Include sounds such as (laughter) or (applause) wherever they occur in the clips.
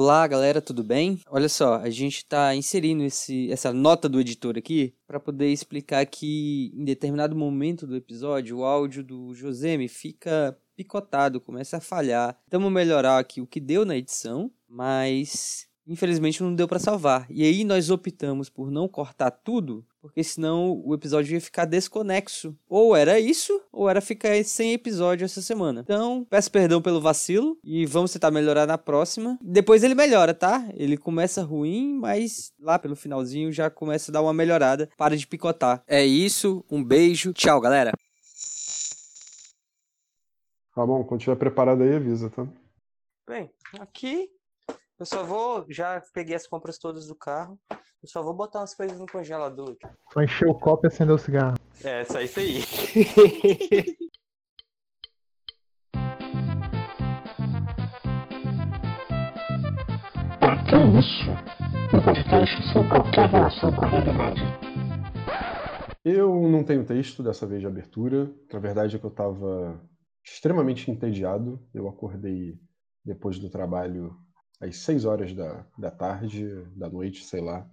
Olá, galera, tudo bem? Olha só, a gente está inserindo esse, essa nota do editor aqui para poder explicar que em determinado momento do episódio o áudio do Joseme fica picotado, começa a falhar. Vamos melhorar aqui o que deu na edição, mas infelizmente não deu para salvar. E aí nós optamos por não cortar tudo, porque senão o episódio ia ficar desconexo. Ou era isso, ou era ficar sem episódio essa semana. Então, peço perdão pelo vacilo e vamos tentar melhorar na próxima. Depois ele melhora, tá? Ele começa ruim, mas lá pelo finalzinho já começa a dar uma melhorada. Para de picotar. É isso, um beijo, tchau, galera. Tá bom, quando estiver preparado aí, avisa, tá? Bem, aqui eu só vou. Já peguei as compras todas do carro. Eu só vou botar umas coisas no congelador. Só encher o copo e acender o cigarro. É, só isso aí. que é isso? Um podcast sem qualquer relação com a realidade. Eu não tenho texto dessa vez de abertura. Na verdade é que eu tava extremamente entediado. Eu acordei depois do trabalho às 6 horas da, da tarde, da noite, sei lá.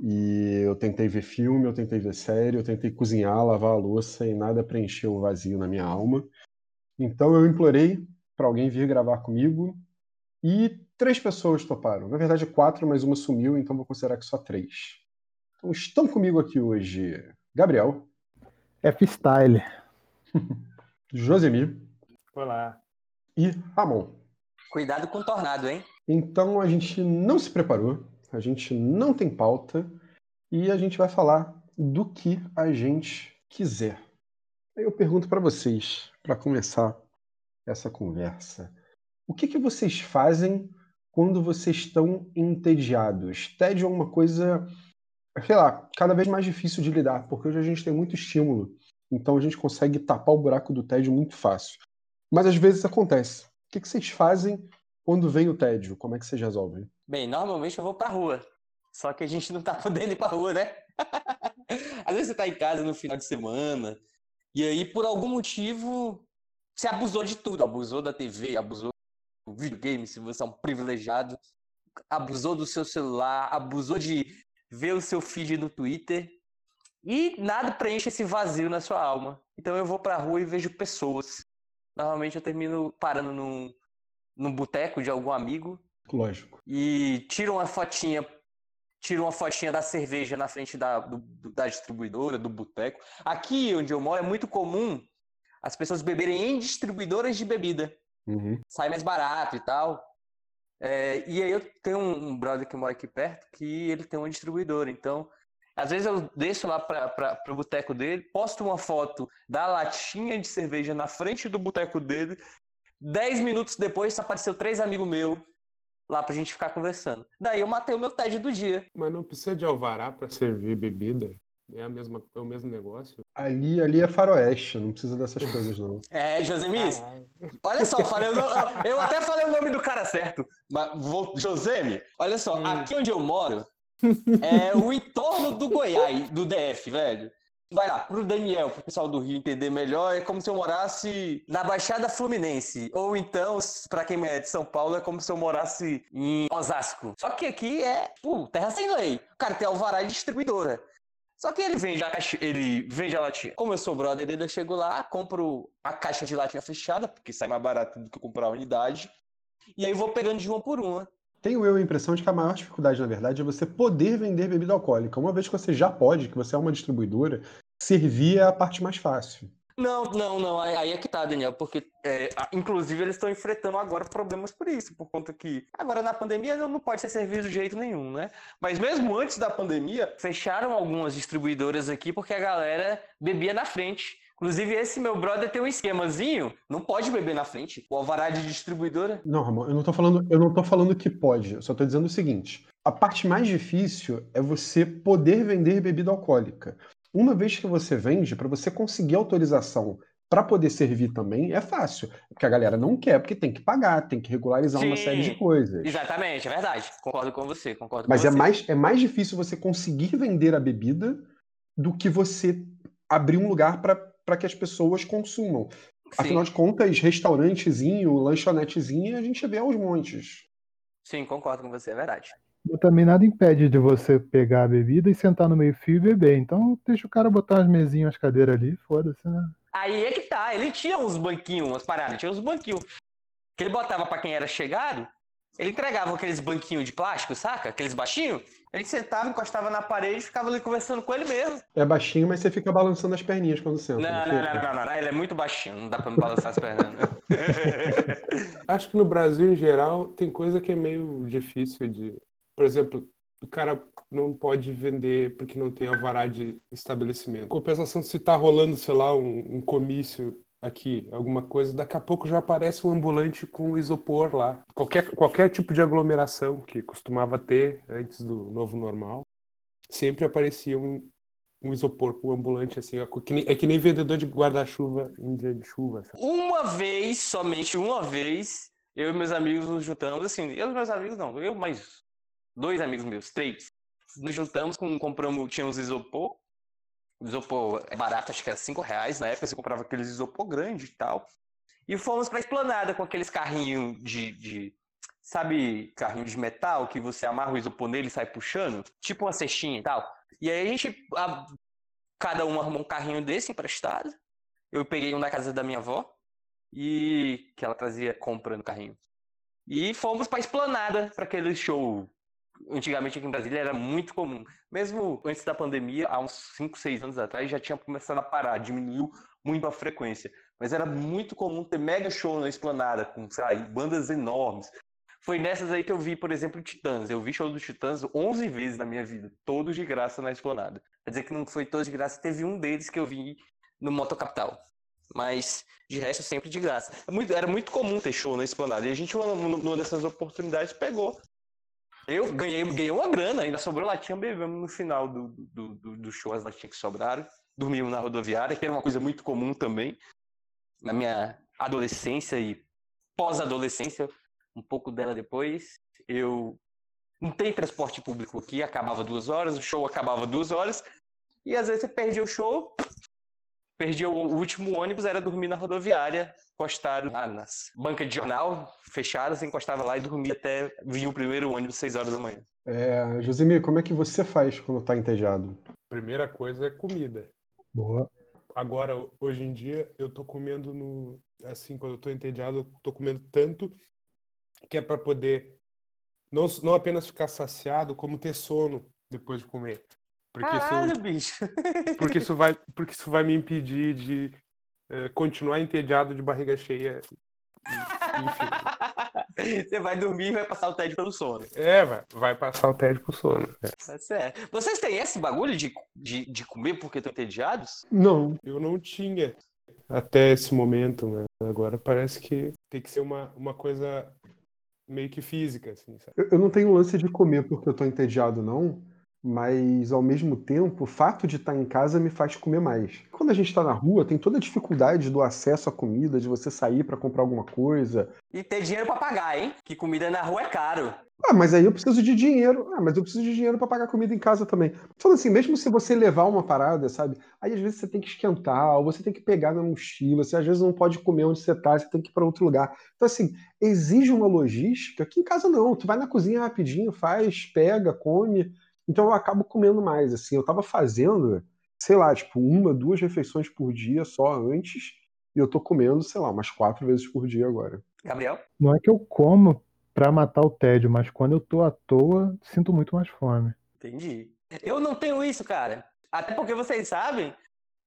E eu tentei ver filme, eu tentei ver série, eu tentei cozinhar, lavar a louça e nada preencheu o vazio na minha alma. Então eu implorei para alguém vir gravar comigo e três pessoas toparam. Na verdade, quatro, mas uma sumiu, então vou considerar que só três. Então estão comigo aqui hoje Gabriel. F-Style. (laughs) Josemir. Olá. E Ramon. Cuidado com o tornado, hein? Então a gente não se preparou, a gente não tem pauta e a gente vai falar do que a gente quiser. Eu pergunto para vocês, para começar essa conversa, o que, que vocês fazem quando vocês estão entediados? Tédio é uma coisa, sei lá, cada vez mais difícil de lidar, porque hoje a gente tem muito estímulo, então a gente consegue tapar o buraco do tédio muito fácil. Mas às vezes acontece. Que, que vocês fazem quando vem o tédio, como é que vocês resolvem? Bem, normalmente eu vou pra rua. Só que a gente não tá (laughs) podendo ir pra rua, né? (laughs) Às vezes você tá em casa no final de semana, e aí, por algum motivo, você abusou de tudo. Abusou da TV, abusou do videogame, se você é um privilegiado. Abusou do seu celular, abusou de ver o seu feed no Twitter. E nada preenche esse vazio na sua alma. Então eu vou pra rua e vejo pessoas. Normalmente eu termino parando num, no boteco de algum amigo. Lógico. E tira uma fotinha, tira uma fotinha da cerveja na frente da, do, da distribuidora, do boteco. Aqui onde eu moro é muito comum as pessoas beberem em distribuidoras de bebida. Uhum. Sai mais barato e tal. É, e aí eu tenho um brother que mora aqui perto que ele tem uma distribuidora. Então, às vezes eu desço lá para o boteco dele, posto uma foto da latinha de cerveja na frente do boteco dele Dez minutos depois apareceu três amigos meus lá pra gente ficar conversando. Daí eu matei o meu TED do dia. Mas não precisa de alvará para servir bebida? É, a mesma, é o mesmo negócio? Ali, ali é faroeste, não precisa dessas coisas, não. (laughs) É, Josemis, olha só, falei, eu, eu, até falei o nome do cara certo. Mas vou, Josemi, olha só, hum. aqui onde eu moro é o entorno do Goiás, do DF, velho vai lá, pro Daniel, pro pessoal do Rio entender melhor, é como se eu morasse na Baixada Fluminense. Ou então, para quem é de São Paulo, é como se eu morasse em Osasco. Só que aqui é, pô, terra sem lei. O cara tem alvará de distribuidora. Só que ele vende a caixa, ele vende a latinha. Como eu sou brother dele, eu chego lá, compro a caixa de latinha fechada, porque sai mais barato do que comprar a unidade. E aí vou pegando de uma por uma. Tenho eu a impressão de que a maior dificuldade, na verdade, é você poder vender bebida alcoólica. Uma vez que você já pode, que você é uma distribuidora, servir é a parte mais fácil. Não, não, não. Aí é que tá, Daniel, porque é, inclusive eles estão enfrentando agora problemas por isso, por conta que agora na pandemia não pode ser servido de jeito nenhum, né? Mas mesmo antes da pandemia, fecharam algumas distribuidoras aqui porque a galera bebia na frente. Inclusive, esse meu brother tem um esquemazinho, não pode beber na frente. O alvará de distribuidora. Não, Ramon, eu não tô falando, eu não tô falando que pode, eu só tô dizendo o seguinte: a parte mais difícil é você poder vender bebida alcoólica. Uma vez que você vende, para você conseguir autorização para poder servir também é fácil. Porque a galera não quer, porque tem que pagar, tem que regularizar Sim, uma série de coisas. Exatamente, é verdade. Concordo com você, concordo Mas com é, você. Mais, é mais difícil você conseguir vender a bebida do que você abrir um lugar para que as pessoas consumam. Sim. Afinal de contas, restaurantezinho, lanchonetezinho, a gente vê aos montes. Sim, concordo com você, é verdade. Mas também nada impede de você pegar a bebida e sentar no meio-fio e beber. Então deixa o cara botar umas mesinhas, umas cadeiras ali, foda-se, né? Aí é que tá, ele tinha uns banquinhos, umas paradas, tinha uns banquinhos que ele botava pra quem era chegado, ele entregava aqueles banquinhos de plástico, saca? Aqueles baixinhos. Ele sentava, encostava na parede e ficava ali conversando com ele mesmo. É baixinho, mas você fica balançando as perninhas quando senta. Não, não, não, não, não, não, ele é muito baixinho, não dá pra me balançar as pernas. não. (laughs) Acho que no Brasil, em geral, tem coisa que é meio difícil de. Por exemplo, o cara não pode vender porque não tem alvará de estabelecimento. Compensação, se tá rolando, sei lá, um, um comício aqui, alguma coisa, daqui a pouco já aparece um ambulante com isopor lá. Qualquer, qualquer tipo de aglomeração que costumava ter antes do novo normal, sempre aparecia um, um isopor com um ambulante assim. ó, que nem- É que nem vendedor de guarda-chuva em dia de chuva. sabe? Uma vez, somente uma vez, eu e meus amigos nos juntamos, assim, eu e meus amigos não, eu mais dois amigos meus, três. Nos juntamos, com, compramos, tinha uns isopor, isopor é barato, acho que era cinco reais, na época você comprava aqueles isopor grande e tal. E fomos pra esplanada com aqueles carrinhos de, de- sabe, carrinho de metal que você amarra o isopor nele e sai puxando, tipo uma cestinha e tal. E aí a gente, a- cada um arrumou um carrinho desse emprestado. Eu peguei um da casa da minha avó e que ela trazia compra no carrinho. E fomos pra esplanada para aquele show. Antigamente aqui em Brasília era muito comum. Mesmo antes da pandemia, há uns 5, 6 anos atrás, já tinha começado a parar, diminuiu muito a frequência. Mas era muito comum ter mega show na esplanada, com, lá, bandas enormes. Foi nessas aí que eu vi, por exemplo, Titãs. Eu vi show do Titãs 11 vezes na minha vida, todos de graça na esplanada. Quer dizer que não foi todos de graça, teve um deles que eu vi no Moto Capital. Mas de resto, sempre de graça. É era muito comum ter show na esplanada. E a gente, numa dessas oportunidades, pegou. Eu ganhei, ganhei uma grana, ainda sobrou latinha, bebemos no final do, do, do, do show as latinhas que sobraram. Dormimos na rodoviária, que era uma coisa muito comum também. Na minha adolescência e pós-adolescência, um pouco dela depois. Eu não tem transporte público aqui, acabava duas horas, o show acabava duas horas. E às vezes você perdia o show, perdia o último ônibus, era dormir na rodoviária, encostado lá nas bancas de jornal, fechadas, encostava lá e dormia até vir o primeiro ônibus, seis horas da manhã. É, Josemir, como é que você faz quando tá entediado? Primeira coisa é comida. Boa. Agora, hoje em dia, eu tô comendo no. Assim, quando eu tô entediado, eu tô comendo tanto que é para poder não, não apenas ficar saciado, como ter sono depois de comer. Porque Caralho, isso, bicho! (laughs) porque isso vai, porque isso vai me impedir de eh, continuar entediado de barriga cheia. Enfim. (laughs) Você vai dormir e vai passar o tédio pelo sono. É, vai, vai passar o tédio pro sono. é. Tá certo. Vocês têm esse bagulho de, de, de comer porque estão entediados? Não, Eu não tinha até esse momento, mas agora parece que tem que ser uma, uma coisa meio que física, assim, sabe? eu, eu não tenho lance de comer porque eu tô entediado, não. Mas, ao mesmo tempo, o fato de estar em casa me faz comer mais. Quando a gente está na rua, tem toda a dificuldade do acesso à comida, de você sair para comprar alguma coisa. E ter dinheiro pra pagar, hein? Que comida na rua é caro. Ah, mas aí eu preciso de dinheiro. Ah, mas eu preciso de dinheiro para pagar comida em casa também. Falando assim, mesmo se você levar uma parada, sabe? Aí às vezes você tem que esquentar, ou você tem que pegar na mochila, você às vezes não pode comer onde você tá, você tem que ir para outro lugar. Então, assim, exige uma logística que em casa não. Tu vai na cozinha rapidinho, faz, pega, come. Então eu acabo comendo mais, assim. Eu tava fazendo, sei lá, tipo, uma, duas refeições por dia só antes, e eu tô comendo, sei lá, umas quatro vezes por dia agora. Gabriel? Não é que eu como pra matar o tédio, mas quando eu tô à toa, sinto muito mais fome. Entendi. Eu não tenho isso, cara. Até porque vocês sabem,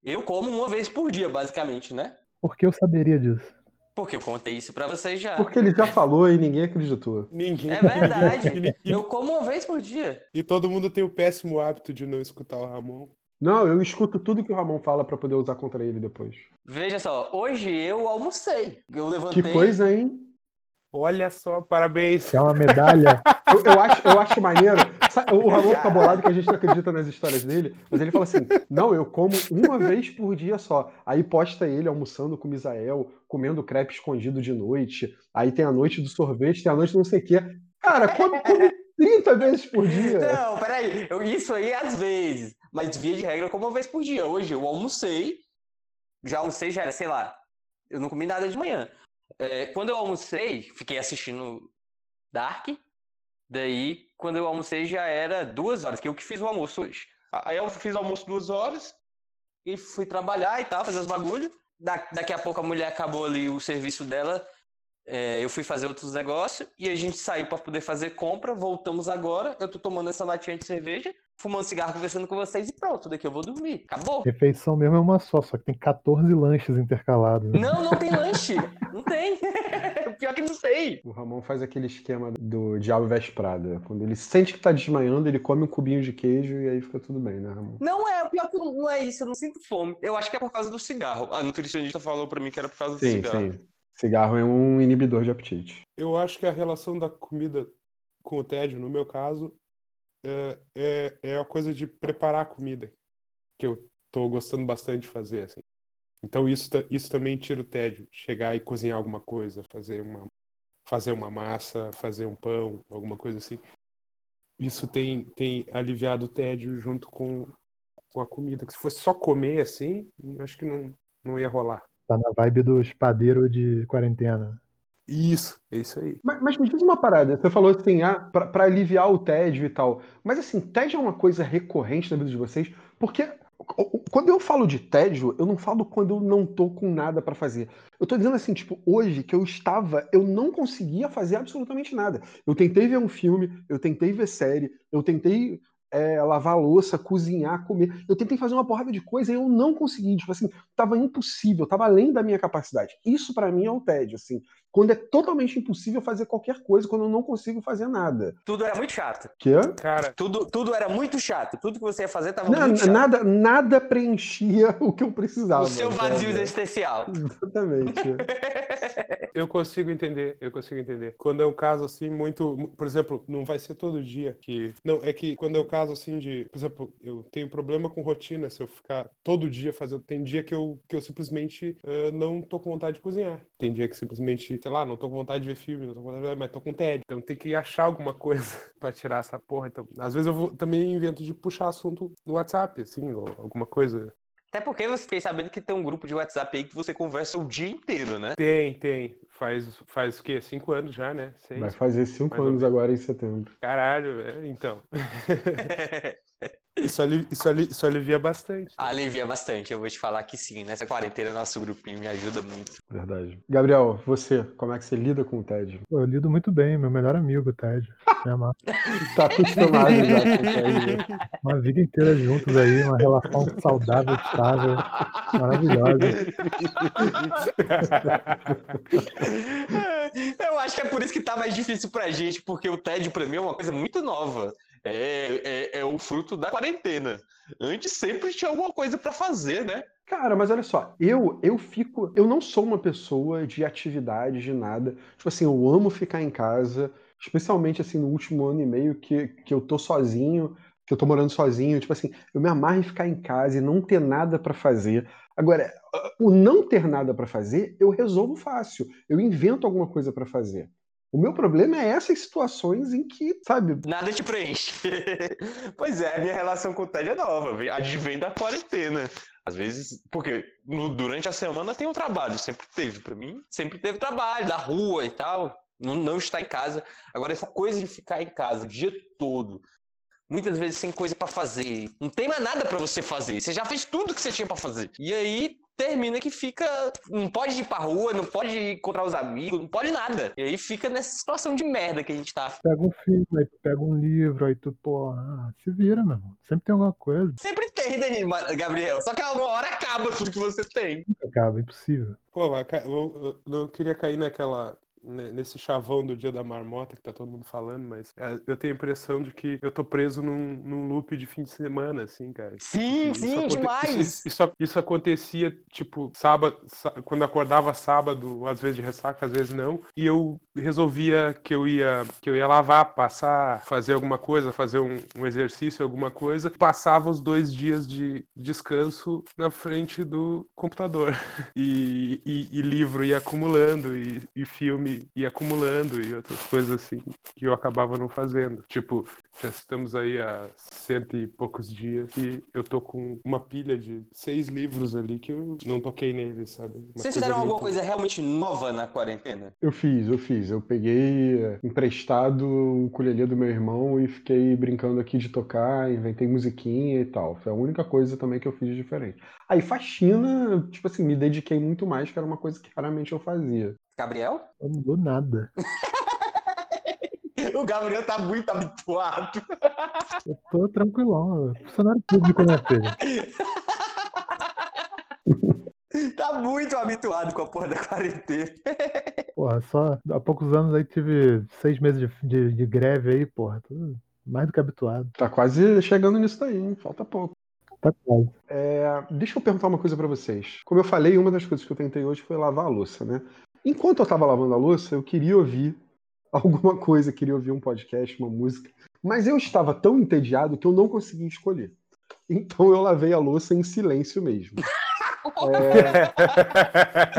eu como uma vez por dia, basicamente, né? Por que eu saberia disso? Porque eu contei isso pra vocês já. Porque ele já falou e ninguém acreditou. Ninguém. É verdade. Eu como uma vez por dia. E todo mundo tem o péssimo hábito de não escutar o Ramon. Não, eu escuto tudo que o Ramon fala pra poder usar contra ele depois. Veja só, hoje eu almocei. Eu levantei. Que coisa, hein? Olha só, parabéns. É uma medalha? (laughs) Eu, eu acho, eu acho maneiro. Sabe, O Ramon fica bolado que a gente não acredita nas histórias dele, mas ele fala assim: não, eu como uma vez por dia só. Aí posta ele almoçando com o Misael, comendo crepe escondido de noite. Aí tem a noite do sorvete, tem a noite do não sei o quê. Cara, come, come 30 vezes por dia. Não, peraí. Eu, isso aí às vezes. Mas via de regra como uma vez por dia. Hoje eu almocei. Já almocei, já era, sei lá. Eu não comi nada de manhã. É, quando eu almocei, fiquei assistindo Dark. Daí, quando eu almocei, já era duas horas, que eu que fiz o almoço hoje. Aí eu fiz o almoço duas horas e fui trabalhar e tal, fazer os bagulhos. Da, daqui a pouco a mulher acabou ali o serviço dela. É, eu fui fazer outros negócios e a gente saiu para poder fazer compra. Voltamos agora. Eu tô tomando essa latinha de cerveja, fumando cigarro, conversando com vocês e pronto. Daqui eu vou dormir. Acabou. Refeição mesmo é uma só, só que tem 14 lanches intercalados. né? Não, não tem lanche. Não tem. (laughs) Pior que não tem. O Ramon faz aquele esquema do Diabo Veste Prada. Quando ele sente que tá desmaiando, ele come um cubinho de queijo e aí fica tudo bem, né, Ramon? Não é, pior que não é isso, eu não sinto fome. Eu acho que é por causa do cigarro. A nutricionista falou pra mim que era por causa do Sim, cigarro. sim. Cigarro é um inibidor de apetite. Eu acho que a relação da comida com o tédio, no meu caso, é, é, é a coisa de preparar a comida, que eu tô gostando bastante de fazer, assim. Então isso, isso também tira o tédio, chegar e cozinhar alguma coisa, fazer uma, fazer uma massa, fazer um pão, alguma coisa assim. Isso tem, tem aliviado o tédio junto com, com a comida. Que se fosse só comer assim, acho que não, não ia rolar. Tá na vibe do espadeiro de quarentena. Isso, é isso aí. Mas, mas me diz uma parada, você falou assim, ah, pra, pra aliviar o tédio e tal. Mas assim, tédio é uma coisa recorrente na vida de vocês? Porque quando eu falo de tédio, eu não falo quando eu não tô com nada pra fazer. Eu tô dizendo assim, tipo, hoje que eu estava, eu não conseguia fazer absolutamente nada. Eu tentei ver um filme, eu tentei ver série, eu tentei é, lavar louça, cozinhar, comer. Eu tentei fazer uma porrada de coisa e eu não consegui. Tipo assim, tava impossível, tava além da minha capacidade. Isso pra mim é o tédio, assim. Quando é totalmente impossível fazer qualquer coisa, quando eu não consigo fazer nada. Tudo era muito chato. Que? Cara, Tudo, tudo era muito chato. Tudo que você ia fazer tava Na- muito chato. nada, nada preenchia (laughs) o que eu precisava. o seu vazio existencial. Exatamente. (laughs) Eu consigo entender, eu consigo entender. Quando é um caso assim, muito. Por exemplo, não vai ser todo dia que. Não, é que quando é o caso assim de. Por exemplo, eu tenho problema com rotina se eu ficar todo dia fazendo. Tem dia que eu, que eu simplesmente eh, não tô com vontade de cozinhar. Tem dia que simplesmente, sei lá, não tô com vontade de ver filme, não tô com vontade de ver, mas tô com tédio. Então tem que achar alguma coisa (laughs) pra tirar essa porra. Então, às vezes eu vou, também invento de puxar assunto no WhatsApp, assim, ou alguma coisa. Até porque você fiquei sabendo que tem um grupo de WhatsApp aí que você conversa o dia inteiro, né? Tem, tem. Faz, faz o quê? Cinco anos já, né? Seis. Vai fazer cinco anos agora em setembro. Caralho, é, então. (laughs) (laughs) Isso, ali, isso, ali, isso alivia bastante. Alivia bastante, eu vou te falar que sim. Nessa quarentena, nosso grupinho me ajuda muito. Verdade. Gabriel, você, como é que você lida com o tédio? Pô, eu lido muito bem, meu melhor amigo, o Ted. Me amar. (laughs) Tá acostumado já com o tédio. Uma vida inteira juntos aí, uma relação saudável, estável, maravilhosa. (laughs) Eu acho que é por isso que tá mais difícil pra gente, porque o TED pra mim é uma coisa muito nova. É, é, é o fruto da quarentena. Antes sempre tinha alguma coisa pra fazer, né? Cara, mas olha só, eu eu fico, eu não sou uma pessoa de atividade, de nada. Tipo assim, eu amo ficar em casa, especialmente assim no último ano e meio que, que eu tô sozinho, que eu tô morando sozinho, tipo assim, eu me amarro em ficar em casa e não ter nada pra fazer. Agora, o não ter nada pra fazer, eu resolvo fácil. Eu invento alguma coisa pra fazer. O meu problema é essas situações em que, sabe, Nada te preenche. (laughs) pois é, a minha relação com o TED é nova. Advém da quarentena. Às vezes, porque durante a semana tem um trabalho, sempre teve pra mim, sempre teve trabalho, da rua e tal, não, não estar em casa. Agora, essa coisa de ficar em casa o dia todo, muitas vezes sem coisa pra fazer, não tem mais nada pra você fazer, você já fez tudo que você tinha pra fazer. E aí termina que fica, não pode ir pra rua, não pode encontrar os amigos, não pode nada. E aí fica nessa situação de merda que a gente tá. Pega um filme, aí tu pega um livro, aí tu, pô, ah, se vira, meu irmão. Sempre tem alguma coisa. Sempre tem, Danilo, Gabriel. Só que uma hora acaba tudo que você tem. Acaba, é impossível. Pô, eu não queria cair naquela. Né, Nesse chavão do dia da marmota que tá todo mundo falando, mas é, eu tenho a impressão de que eu tô preso num, num loop de fim de semana, assim, cara. Sim, Isso sim, demais. Isso, isso, acontecia, tipo, sábado, sá- quando acordava sábado, às vezes de ressaca, às vezes não, e eu resolvia que eu ia, que eu ia lavar, passar, fazer alguma coisa, fazer um, um exercício, alguma coisa, passava os dois dias de descanso na frente do computador. (laughs) E, e- e livro ia acumulando, e, e filme e, e acumulando e outras coisas assim que eu acabava não fazendo. Tipo, já estamos aí há cento e poucos dias e eu tô com uma pilha de seis livros ali que eu não toquei neles, sabe? Uma Vocês coisa fizeram alguma coisa realmente nova na quarentena? Eu fiz, eu fiz. Eu peguei eh, emprestado o ukulele do meu irmão e fiquei brincando aqui de tocar, inventei musiquinha e tal. Foi a única coisa também que eu fiz diferente. Aí, faxina, tipo assim, me dediquei muito mais, que era uma coisa que raramente eu fazia. Gabriel? Não mudou nada. (laughs) O Gabriel tá muito habituado. Eu tô tranquilão. Funcionário público, né, filho? (laughs) Tá muito habituado com a porra da quarentena. (laughs) Porra, só há poucos anos aí tive seis meses de, de, de greve aí, porra. Tô mais do que habituado. Tá quase chegando nisso daí, hein? Falta pouco. Tá quase. É, deixa eu perguntar uma coisa pra vocês. Como eu falei, uma das coisas que eu tentei hoje foi lavar a louça, né? Enquanto eu tava lavando a louça, eu queria ouvir (laughs) alguma coisa, queria ouvir um podcast, uma música, mas eu estava tão entediado que eu não conseguia escolher. Então eu lavei a louça em silêncio mesmo. É,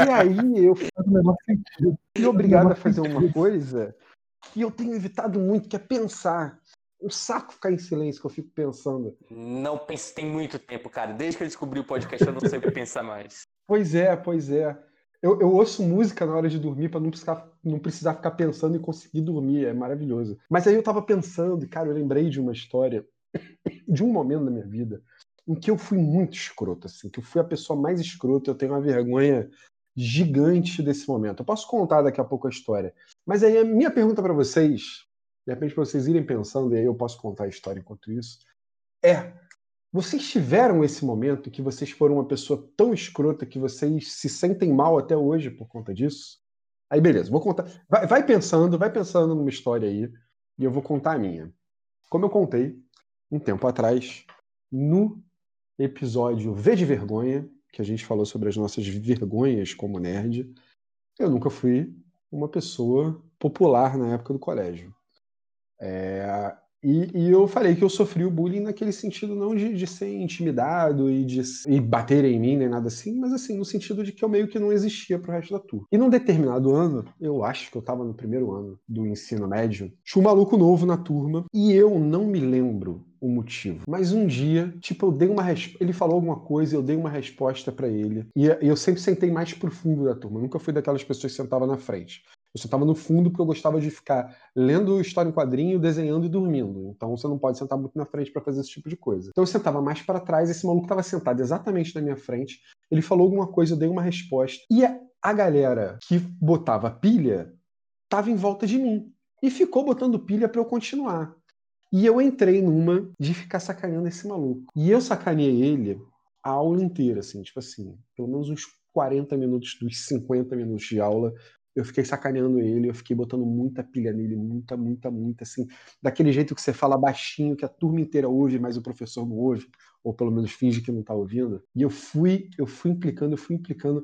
E aí eu fui obrigado a fazer uma coisa que eu tenho evitado muito, que é pensar. Um saco ficar em silêncio, que eu fico pensando. Não pense, tem muito tempo, cara. Desde que eu descobri o podcast, eu não sei o que pensar mais. Pois é, pois é. Eu, eu ouço música na hora de dormir para não precisar, não precisar ficar pensando e conseguir dormir. É maravilhoso. Mas aí eu tava pensando, e, cara, eu lembrei de uma história, (coughs) de um momento da minha vida, em que eu fui muito escroto, assim, que eu fui a pessoa mais escrota. Eu tenho uma vergonha gigante desse momento. Eu posso contar daqui a pouco a história. Mas aí a minha pergunta para vocês, de repente para vocês irem pensando, e aí eu posso contar a história enquanto isso, é: vocês tiveram esse momento que vocês foram uma pessoa tão escrota que vocês se sentem mal até hoje por conta disso? Aí, beleza, vou contar. Vai, vai pensando, vai pensando numa história aí, e eu vou contar a minha. Como eu contei um tempo atrás, no episódio V de Vergonha, que a gente falou sobre as nossas vergonhas como nerd, eu nunca fui uma pessoa popular na época do colégio. É, e, e eu falei que eu sofri o bullying naquele sentido não de, de ser intimidado e de e bater em mim nem nada assim, mas assim, no sentido de que eu meio que não existia pro resto da turma. E num determinado ano, eu acho que eu tava no primeiro ano do ensino médio, tinha um maluco novo na turma e eu não me lembro o motivo. Mas um dia, tipo, eu dei uma ele falou alguma coisa, eu dei uma resposta pra ele. E eu sempre sentei mais pro fundo da turma. Eu nunca fui daquelas pessoas que sentavam na frente. Eu sentava no fundo porque eu gostava de ficar lendo história em quadrinho, desenhando e dormindo. Então você não pode sentar muito na frente para fazer esse tipo de coisa. Então eu sentava mais para trás, esse maluco estava sentado exatamente na minha frente. Ele falou alguma coisa, eu dei uma resposta. E a, galera que botava pilha estava em volta de mim e ficou botando pilha para eu continuar. E eu entrei numa de ficar sacaneando esse maluco. E eu sacaneei ele a aula inteira, assim, tipo assim, pelo menos uns 40 minutos dos 50 minutos de aula, eu fiquei sacaneando ele, eu fiquei botando muita pilha nele, muita, muita, muita, assim, daquele jeito que você fala baixinho, que a turma inteira ouve, mas o professor não ouve, ou pelo menos finge que não tá ouvindo. E eu fui, eu fui implicando, eu fui implicando,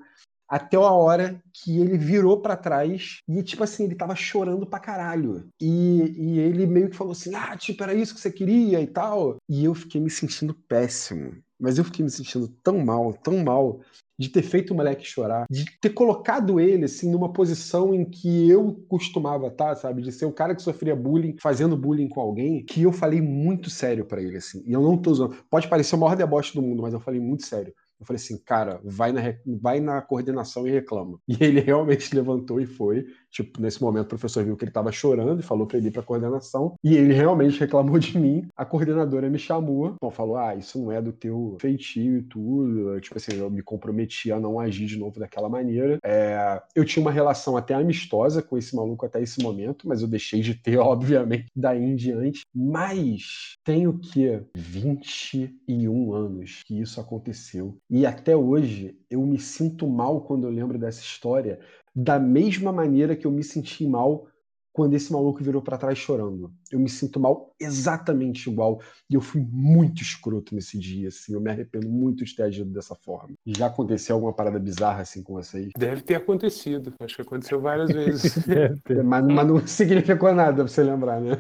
até a hora que ele virou para trás e, tipo assim, ele tava chorando pra caralho. E, e ele meio que falou assim: ah, tipo, era isso que você queria e tal. E eu fiquei me sentindo péssimo. Mas eu fiquei me sentindo tão mal, tão mal, de ter feito o moleque chorar, de ter colocado ele, assim, numa posição em que eu costumava estar, sabe? De ser o cara que sofria bullying, fazendo bullying com alguém, que eu falei muito sério para ele, assim. E eu não tô usando. Pode parecer o maior deboche do mundo, mas eu falei muito sério. Eu falei assim, cara, vai na, vai na coordenação e reclama. E ele (laughs) realmente levantou e foi. Tipo, nesse momento o professor viu que ele estava chorando e falou para ele ir para coordenação. E ele realmente (laughs) reclamou de mim. A coordenadora me chamou, então falou: "Ah, isso não é do teu feitio e tudo". Tipo assim, eu me comprometi a não agir de novo daquela maneira. É, eu tinha uma relação até amistosa com esse maluco até esse momento, mas eu deixei de ter, (laughs) obviamente, daí em diante. Mas tenho que 21 anos que isso aconteceu. E até hoje eu me sinto mal quando eu lembro dessa história, da mesma maneira que eu me senti mal quando esse maluco virou para trás chorando. Eu me sinto mal exatamente igual. E eu fui muito escroto nesse dia, assim. Eu me arrependo muito de ter agido dessa forma. Já aconteceu alguma parada bizarra assim com vocês? Deve ter acontecido. Acho que aconteceu várias (laughs) vezes. É, Mas, mas não (laughs) significou nada pra você lembrar, né?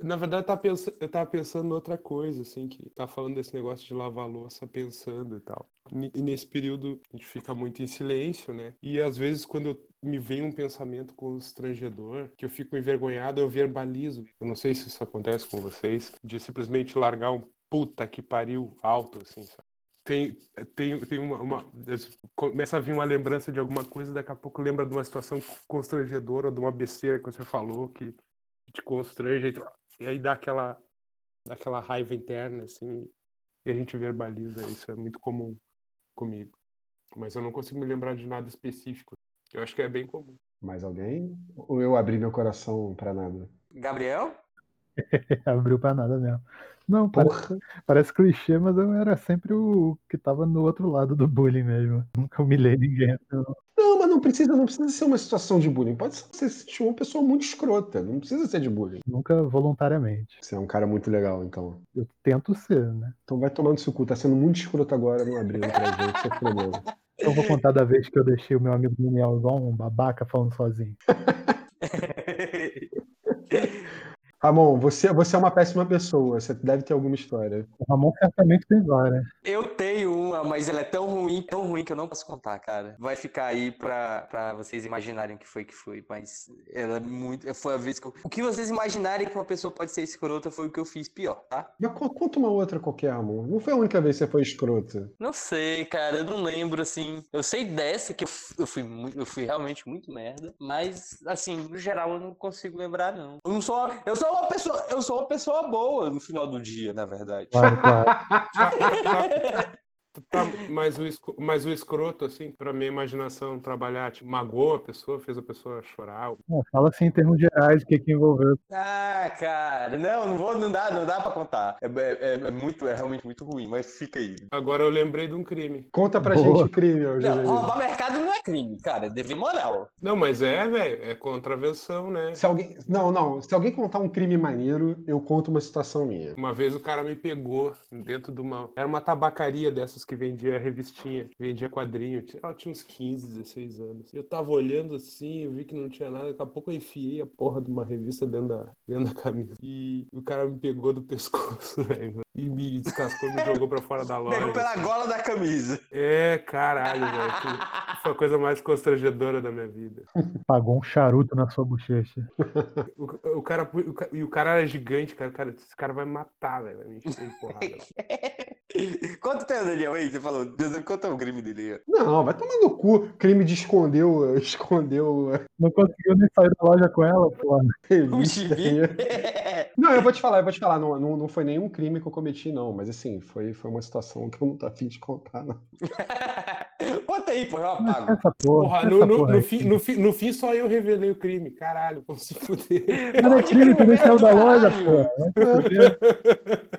Na verdade, eu tava, pensa- eu tava pensando em outra coisa, assim, que tá falando desse negócio de lavar a louça pensando e tal. E nesse período a gente fica muito em silêncio, né? E às vezes quando eu- me vem um pensamento constrangedor, que eu fico envergonhado, eu verbalizo. Eu não sei se isso acontece com vocês, de simplesmente largar um puta que pariu alto, assim, sabe? Tem, tem, tem uma, uma- Começa a vir uma lembrança de alguma coisa, daqui a pouco lembra de uma situação constrangedora, de uma besteira que você falou, que te constrange, e aí dá aquela, dá aquela raiva interna, assim, e a gente verbaliza. Isso é muito comum comigo. Mas eu não consigo me lembrar de nada específico. Eu acho que é bem comum. Mais alguém? Ou eu abri meu coração pra nada? Gabriel? (laughs) Abriu pra nada mesmo. Não, Porra. parece, parece clichê, mas eu era sempre o que tava no outro lado do bullying mesmo. Nunca humilhei ninguém. não. Não, mas não precisa, não precisa ser uma situação de bullying. Pode ser você se uma pessoa muito escrota. Não precisa ser de bullying. Nunca voluntariamente. Você é um cara muito legal, então. Eu tento ser, né? Então vai tomando seu cu. Tá sendo muito escroto agora, não abrindo pra gente. Isso é problema. Eu vou contar da vez que eu deixei o meu amigo Daniel igual um babaca falando sozinho. (laughs) Ramon, você, você é uma péssima pessoa. Você deve ter alguma história. O Ramon certamente tem várias. Eu tenho uma, mas ela é tão ruim, tão ruim que eu não posso contar, cara. Vai ficar aí pra, pra vocês imaginarem o que foi que foi, mas ela é muito. Foi a vez que eu. O que vocês imaginarem que uma pessoa pode ser escrota foi o que eu fiz pior, tá? Mas co- conta uma outra qualquer, Ramon. Não foi a única vez que você foi escrota. Não sei, cara, eu não lembro assim. Eu sei dessa que eu, eu fui muito, eu fui realmente muito merda, mas assim, no geral eu não consigo lembrar não. Eu não sou, eu sou uma pessoa, eu sou uma pessoa boa no final do dia, na verdade. Claro, claro. (laughs) Tá, mas, o, esco- mas o escroto, assim, pra minha imaginação trabalhar, tipo, magoou a pessoa, fez a pessoa chorar. Não, fala assim em termos gerais o que, que envolveu. Ah, cara, não, não vou, não dá, não dá para contar. É, é- é muito, é realmente muito ruim, mas fica aí. Agora eu lembrei de um crime. Conta pra Boa. gente o crime, ô Não, Jair. roubar mercado não é crime, cara, é dever moral. Não, mas é, velho, é contravenção, né? Se alguém. Não, não. Se alguém contar um crime maneiro, eu conto uma situação minha. Uma vez o cara me pegou dentro de uma. Era uma tabacaria dessas que vendia revistinha, vendia quadrinho. Ela tinha uns 15, 16 anos. Eu tava olhando assim, eu vi que não tinha nada. Daqui a pouco eu enfiei a porra de uma revista dentro da, dentro da camisa. E o cara me pegou do pescoço, (laughs) velho. E me descascou e me jogou pra fora da (laughs) loja. Pegou pela gola da camisa. É, caralho, velho. (laughs) Foi a coisa mais constrangedora da minha vida. Pagou um charuto na sua bochecha. O, o cara, o e o cara era gigante, cara. cara esse cara vai me matar, velho. Vai porrada. Conta o Daniel, aí, você falou. Deus, Conta o crime dele aí. Não, vai tomar no cu. Crime de escondeu, (laughs) escondeu Não conseguiu nem sair da loja com ela, pô. (laughs) Não, eu vou te falar, eu vou te falar. Não, não, não foi nenhum crime que eu cometi, não. Mas assim, foi, foi uma situação que eu não tô afim de contar, não. (laughs) Conta aí, pô, eu apago. essa porra. Porra, essa no, no, porra no fim, no, fim, no fim só eu revelei o crime. Caralho, como se fuder. Mas é crime, tu nem saiu da loja, pô.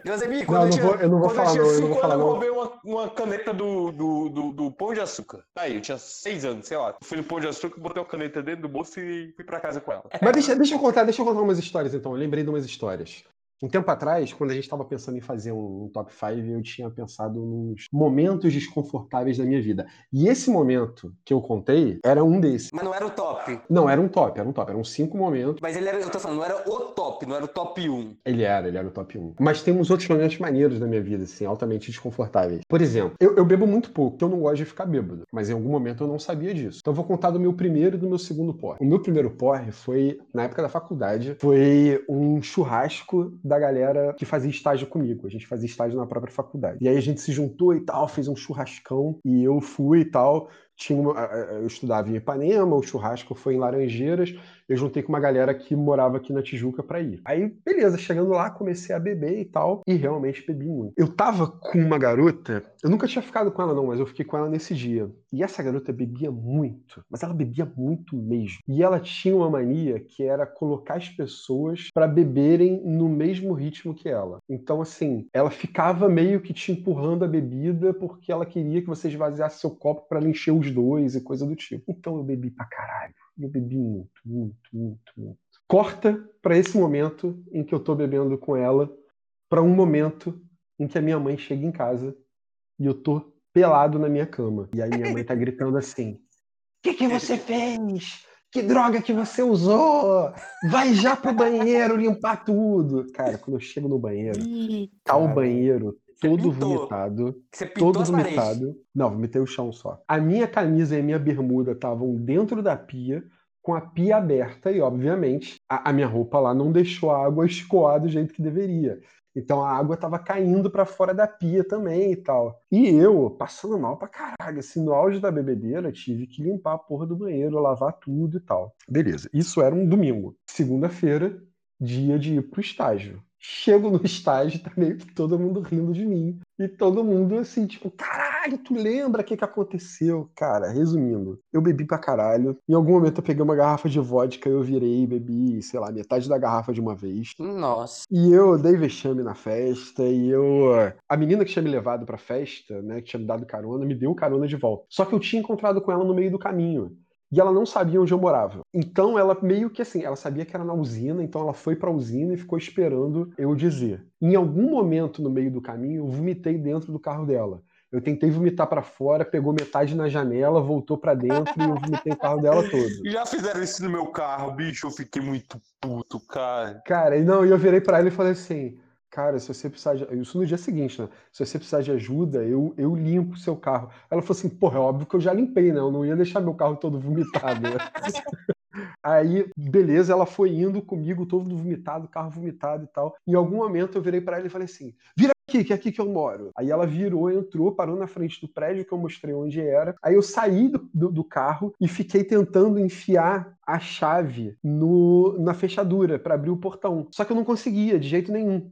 Josemi, Não, eu eu não vou- eu não vou falar, não, eu vou falar, eu roubei uma, uma caneta do, do, do, do Pão de Açúcar. Tá aí, eu tinha seis anos, sei lá. Fui no Pão de Açúcar, botei uma caneta dentro do bolso e fui pra casa com ela. Mas deixa, deixa eu contar, deixa eu contar umas histórias, então. Eu lembrei de umas histórias. Um tempo atrás, quando a gente estava pensando em fazer um, um top 5, eu tinha pensado nos momentos desconfortáveis da minha vida. E esse momento que eu contei era um desses. Mas não era o top. Não, era um top, era um top. Eram cinco momentos. Mas ele era, eu tô falando, não era o top, não era o top 1. Ele era, ele era o top 1. Mas tem uns outros momentos maneiros da minha vida, assim, altamente desconfortáveis. Por exemplo, eu, eu bebo muito pouco, porque eu não gosto de ficar bêbado. Mas em algum momento eu não sabia disso. Então eu vou contar do meu primeiro e do meu segundo porre. O meu primeiro porre foi, na época da faculdade, foi um churrasco da galera que fazia estágio comigo. A gente fazia estágio na própria faculdade. E aí a gente se juntou e tal, fez um churrascão, e eu fui e tal. Tinha uma- eu estudava em Ipanema, o churrasco foi em Laranjeiras, eu juntei com uma galera que morava aqui na Tijuca pra ir. Aí, beleza, chegando lá, comecei a beber e tal, e realmente bebi muito. Eu tava com uma garota, eu nunca tinha ficado com ela não, mas eu fiquei com ela nesse dia. E essa garota bebia muito, mas ela bebia muito mesmo. E ela tinha uma mania que era colocar as pessoas pra beberem no mesmo ritmo que ela. Então, assim, ela ficava meio que te empurrando a bebida porque ela queria que você esvaziasse seu copo pra ela encher os dois e coisa do tipo. Então eu bebi pra caralho. Eu bebi muito, muito, muito, muito. Corta pra esse momento em que eu tô bebendo com ela, pra um momento em que a minha mãe chega em casa e eu tô pelado na minha cama. E aí minha mãe tá gritando assim: O que, que você fez? Que droga que você usou! Vai já pro banheiro limpar tudo! Cara, quando eu chego no banheiro, tá o banheiro todo vomitado. Todo as paredes. vomitado. Não, vomitei o chão só. A minha camisa e a minha bermuda estavam dentro da pia, com a pia aberta, e obviamente a, a minha roupa lá não deixou a água escoar do jeito que deveria. Então a água estava caindo para fora da pia também e tal. E eu, passando mal pra caralho, assim, no auge da bebedeira, tive que limpar a porra do banheiro, lavar tudo e tal. Beleza, isso era um domingo. Segunda-feira, dia de ir pro estágio. Chego no (laughs) estágio, tá meio que todo mundo rindo de mim. E todo mundo assim, tipo, caralho, tu lembra o que, que aconteceu? Cara, resumindo, eu bebi pra caralho. Em algum momento eu peguei uma garrafa de vodka, eu virei e bebi, sei lá, metade da garrafa de uma vez. Nossa. E eu dei vexame na festa, e eu. A menina que tinha me levado pra festa, né, que tinha me dado carona, me deu carona de volta. Só que eu tinha encontrado com ela no meio do caminho. E ela não sabia onde eu morava. Então ela meio que assim, ela sabia que era na usina, então ela foi pra usina e ficou esperando eu dizer. Em algum momento no meio do caminho, eu vomitei dentro do carro dela. Eu tentei vomitar pra fora, pegou metade na janela, voltou pra dentro e eu vomitei o carro dela todo. (laughs) Já fizeram isso no meu carro, bicho. Eu fiquei muito puto, cara. Cara, e não, e eu virei pra ela e falei assim: Cara, se você precisar de. Isso no dia seguinte, né? Se você precisar de ajuda, eu, eu limpo o seu carro. Ela falou assim: Porra, é óbvio que eu já limpei, né? Eu não ia deixar meu carro todo vomitado, né? (laughs) Aí, beleza, ela foi indo comigo, todo vomitado, carro vomitado e tal. Em algum momento eu virei pra ela e falei assim: Vira aqui, que é aqui que eu moro. Aí ela virou, entrou, parou na frente do prédio que eu mostrei onde era. Aí eu saí do, do, do carro e fiquei tentando enfiar a chave no, na fechadura pra abrir o portão. Só que eu não conseguia, de jeito nenhum.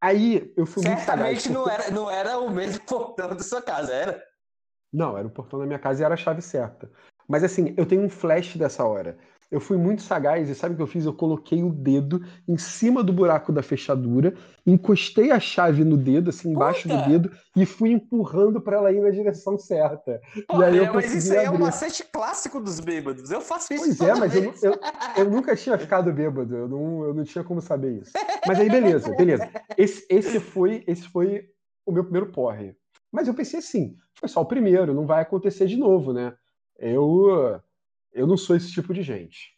Aí eu fui muito sagaz. Certamente não porque- era, não era o mesmo (laughs) portão da sua casa, era? Não, era o portão da minha casa e era a chave certa. Mas assim, eu tenho um flash dessa hora. Eu fui muito sagaz e sabe o que eu fiz? Eu coloquei o dedo em cima do buraco da fechadura, encostei a chave no dedo, assim, embaixo Puta! do dedo, e fui empurrando pra ela ir na direção certa. e aí eu Olha, mas consegui isso aí é um abrir. macete clássico dos bêbados. Eu faço isso Pois é, mas eu, eu, eu nunca tinha ficado bêbado, eu não, eu não tinha como saber isso. Mas aí, beleza, beleza. Esse, esse, foi, esse foi o meu primeiro porre. Mas eu pensei assim, foi só o primeiro, não vai acontecer de novo, né? Eu, eu não sou esse tipo de gente.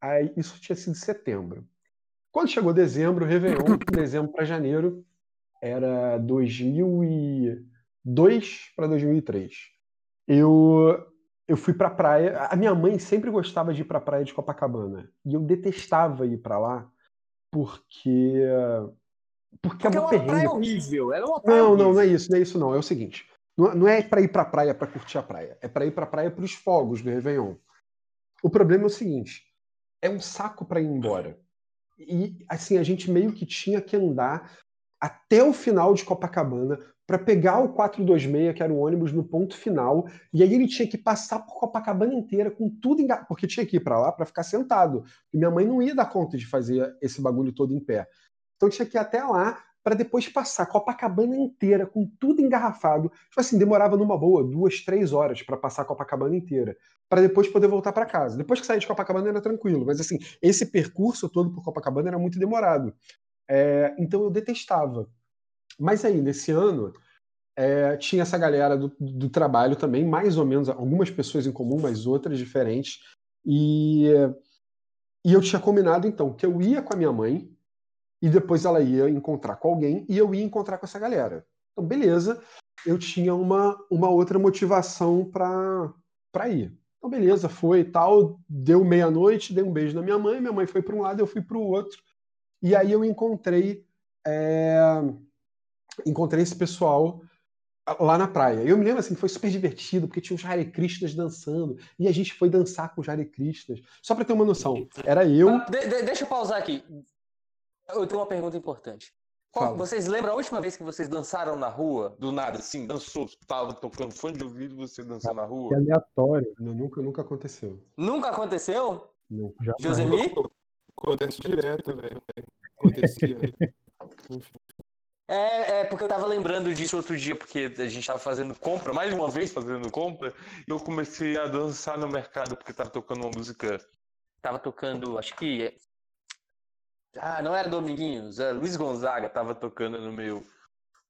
Aí, isso tinha sido setembro. Quando chegou dezembro, Réveillon, (laughs) dezembro para janeiro, era 2002 para 2003. Eu, eu fui pra praia. A minha mãe sempre gostava de ir pra praia de Copacabana. E eu detestava ir pra lá porque. Porque, Porque é é uma perrengue. praia horrível. Era uma praia Não, horrível. não, não é isso, não é isso não. É o seguinte: não, não é pra ir pra praia pra curtir a praia. É pra ir pra praia pros fogos do Réveillon. O problema é o seguinte: é um saco pra ir embora. E assim, a gente meio que tinha que andar até o final de Copacabana para pegar o 426, que era o ônibus, no ponto final. E aí ele tinha que passar por Copacabana inteira com tudo enga... porque tinha que ir para lá para ficar sentado. E minha mãe não ia dar conta de fazer esse bagulho todo em pé. Então tinha que ir até lá para depois passar Copacabana inteira com tudo engarrafado. Tipo assim, demorava numa boa duas, três horas para passar Copacabana inteira, para depois poder voltar para casa. Depois que saía de Copacabana era tranquilo, mas assim, esse percurso todo por Copacabana era muito demorado. É, então eu detestava. Mas aí, nesse ano, é, tinha essa galera do, do trabalho também, mais ou menos, algumas pessoas em comum, mas outras diferentes. E, e eu tinha combinado, então, que eu ia com a minha mãe, e depois ela ia encontrar com alguém, e eu ia encontrar com essa galera. Então, beleza, eu tinha uma, uma outra motivação para ir. Então, beleza, foi e tal, deu meia-noite, dei um beijo na minha mãe, minha mãe foi para um lado, eu fui para o outro. E aí eu encontrei é, encontrei esse pessoal lá na praia. Eu me lembro assim, que foi super divertido, porque tinha os Hare Krishnas dançando, e a gente foi dançar com os Hare Krishnas. Só para ter uma noção, era eu. Ah, de- de- deixa eu pausar aqui. Eu tenho uma pergunta importante. Qual- vocês lembram a última vez que vocês dançaram na rua, do nada, assim, dançou, tava tocando fone de ouvido e você dançou na Que rua? aleatório. Não, nunca, nunca aconteceu. Nunca aconteceu? Não. Já Josemi? Acontece direto, velho. Acontecia. É, é, porque eu tava lembrando disso outro dia, porque a gente tava fazendo compra, mais uma vez fazendo compra, e eu comecei a dançar no mercado, porque tava tocando uma música. Tava tocando, acho que. Ah, não era Dominguinhos, era Luiz Gonzaga, tava tocando no meu,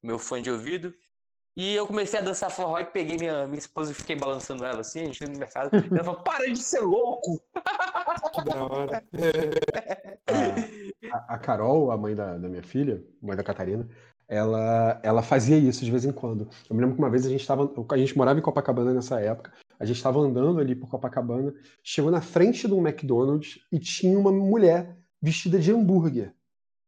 meu fone de ouvido. E eu comecei a dançar forró e peguei minha, minha esposa e fiquei balançando ela assim, a gente no mercado. E ela falou, para de ser louco! Que da hora. A, a Carol, a mãe da, da minha filha, mãe da Catarina, ela, ela fazia isso de vez em quando. Eu me lembro que uma vez a gente estava, a gente morava em Copacabana nessa época, a gente estava andando ali por Copacabana, chegou na frente de um McDonald's e tinha uma mulher vestida de hambúrguer.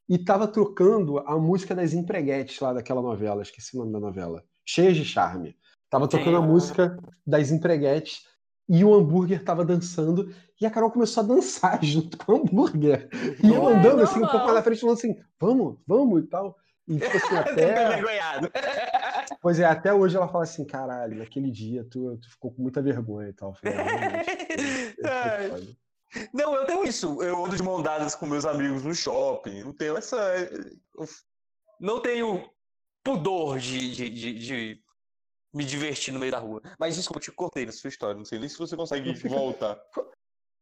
E tava trocando a música das empreguetes lá daquela novela, esqueci o nome da novela. Cheias de charme. Tava tocando a música das empreguetes e o hambúrguer tava dançando e a Carol começou a dançar (laughs) junto com o hambúrguer. E eu andando assim, um pouco mais na frente, falando assim, vamos, vamos e tal. E tipo assim, (laughs) Até. (laughs) Pois é, até hoje ela fala assim, caralho, naquele dia tu, tu ficou com muita vergonha e tal. Eu falei, "É, realmente, foi- foi Ai. foda." Não, eu tenho isso. Eu ando de mão dadas com meus amigos no shopping. Não tenho essa. Não tenho pudor de, de, de, de me divertir no meio da rua. Mas desculpa, eu te cortei na sua história. Não sei nem se você consegue (laughs) voltar.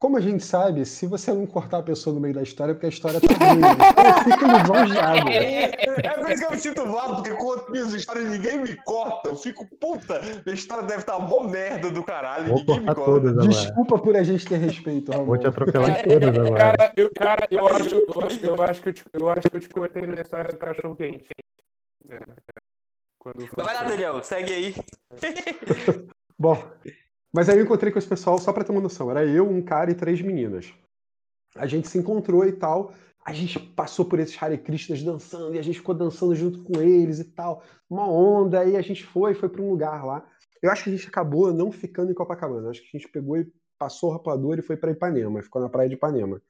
Como a gente sabe, se você não cortar a pessoa no meio da história, é porque a história tá ruim. Então fica lisonjeado. (laughs) É por isso que eu me sinto mal, porque conto minhas histórias e ninguém me corta. Eu fico, puta, minha história deve estar mó merda do caralho. Vou ninguém me corta. Desculpa por a gente ter respeito, Ramon. Vou te atropelar em todas agora. Cara, eu, cara, eu acho, eu acho, eu acho que eu te, eu acho que eu te contei na história do cachorro quente. É. Quando vai lá, Daniel, segue aí. Bom, mas aí eu encontrei com esse pessoal, só pra ter uma noção, era eu, um cara e três meninas. A gente se encontrou e tal, a gente passou por esses Hare Krishnas dançando, e a gente ficou dançando junto com eles e tal, uma onda, aí a gente foi, foi pra um lugar lá. Eu acho que a gente acabou não ficando em Copacabana, eu acho que a gente pegou e passou o rapador e foi pra Ipanema, ficou na praia de Ipanema.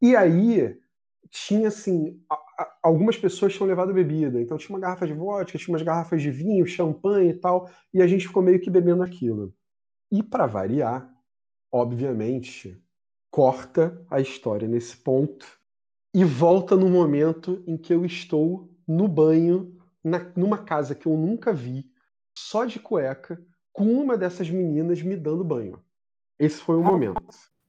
E aí, tinha assim, a- a- algumas pessoas tinham levado bebida, então tinha uma garrafa de vodka, tinha umas garrafas de vinho, champanhe e tal, e a gente ficou meio que bebendo aquilo. E para variar, obviamente, corta a história nesse ponto e volta no momento em que eu estou no banho, na- numa casa que eu nunca vi, só de cueca, com uma dessas meninas me dando banho. Esse foi o momento.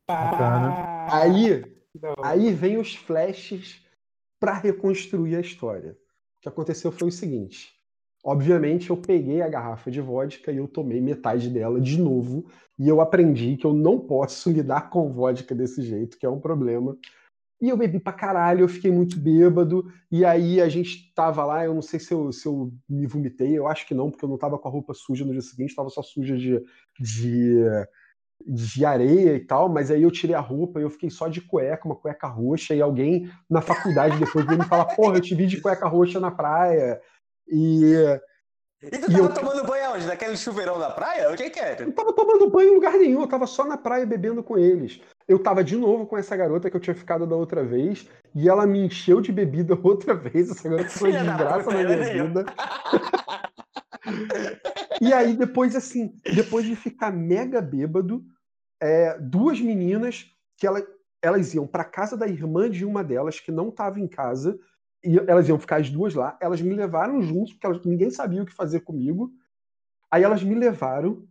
Bacana. Aí. Aí vem os flashes para reconstruir a história. O que aconteceu foi o seguinte: obviamente eu peguei a garrafa de vodka e eu tomei metade dela de novo, e eu aprendi que eu não posso (laughs) lidar com vodka desse jeito, que é um problema. E eu bebi pra caralho, eu fiquei muito bêbado, e aí a gente tava lá, eu não sei se eu, se eu me vomitei, eu acho que não, porque eu não tava com a roupa suja no dia seguinte, tava só suja de, de de areia e tal, mas aí eu tirei a roupa e eu fiquei só de cueca, uma cueca roxa, e alguém na faculdade depois veio me falar, porra, eu te vi de cueca roxa na praia. E E tu E tava eu- tomando banho aonde? Naquele chuveirão da praia? O que que era? eu tava tomando banho em lugar nenhum, eu tava só na praia bebendo com eles. Eu tava de novo com essa garota que eu tinha ficado da outra vez, e ela me encheu de bebida (laughs) outra vez, essa garota foi desgraça na minha vida. E aí, depois, assim, depois de ficar mega bêbado, é, duas meninas que ela- elas iam para casa da irmã de uma delas, que não estava em casa, e elas iam ficar as duas lá. Elas me levaram junto, porque elas- ninguém sabia o que fazer comigo. Aí elas me levaram.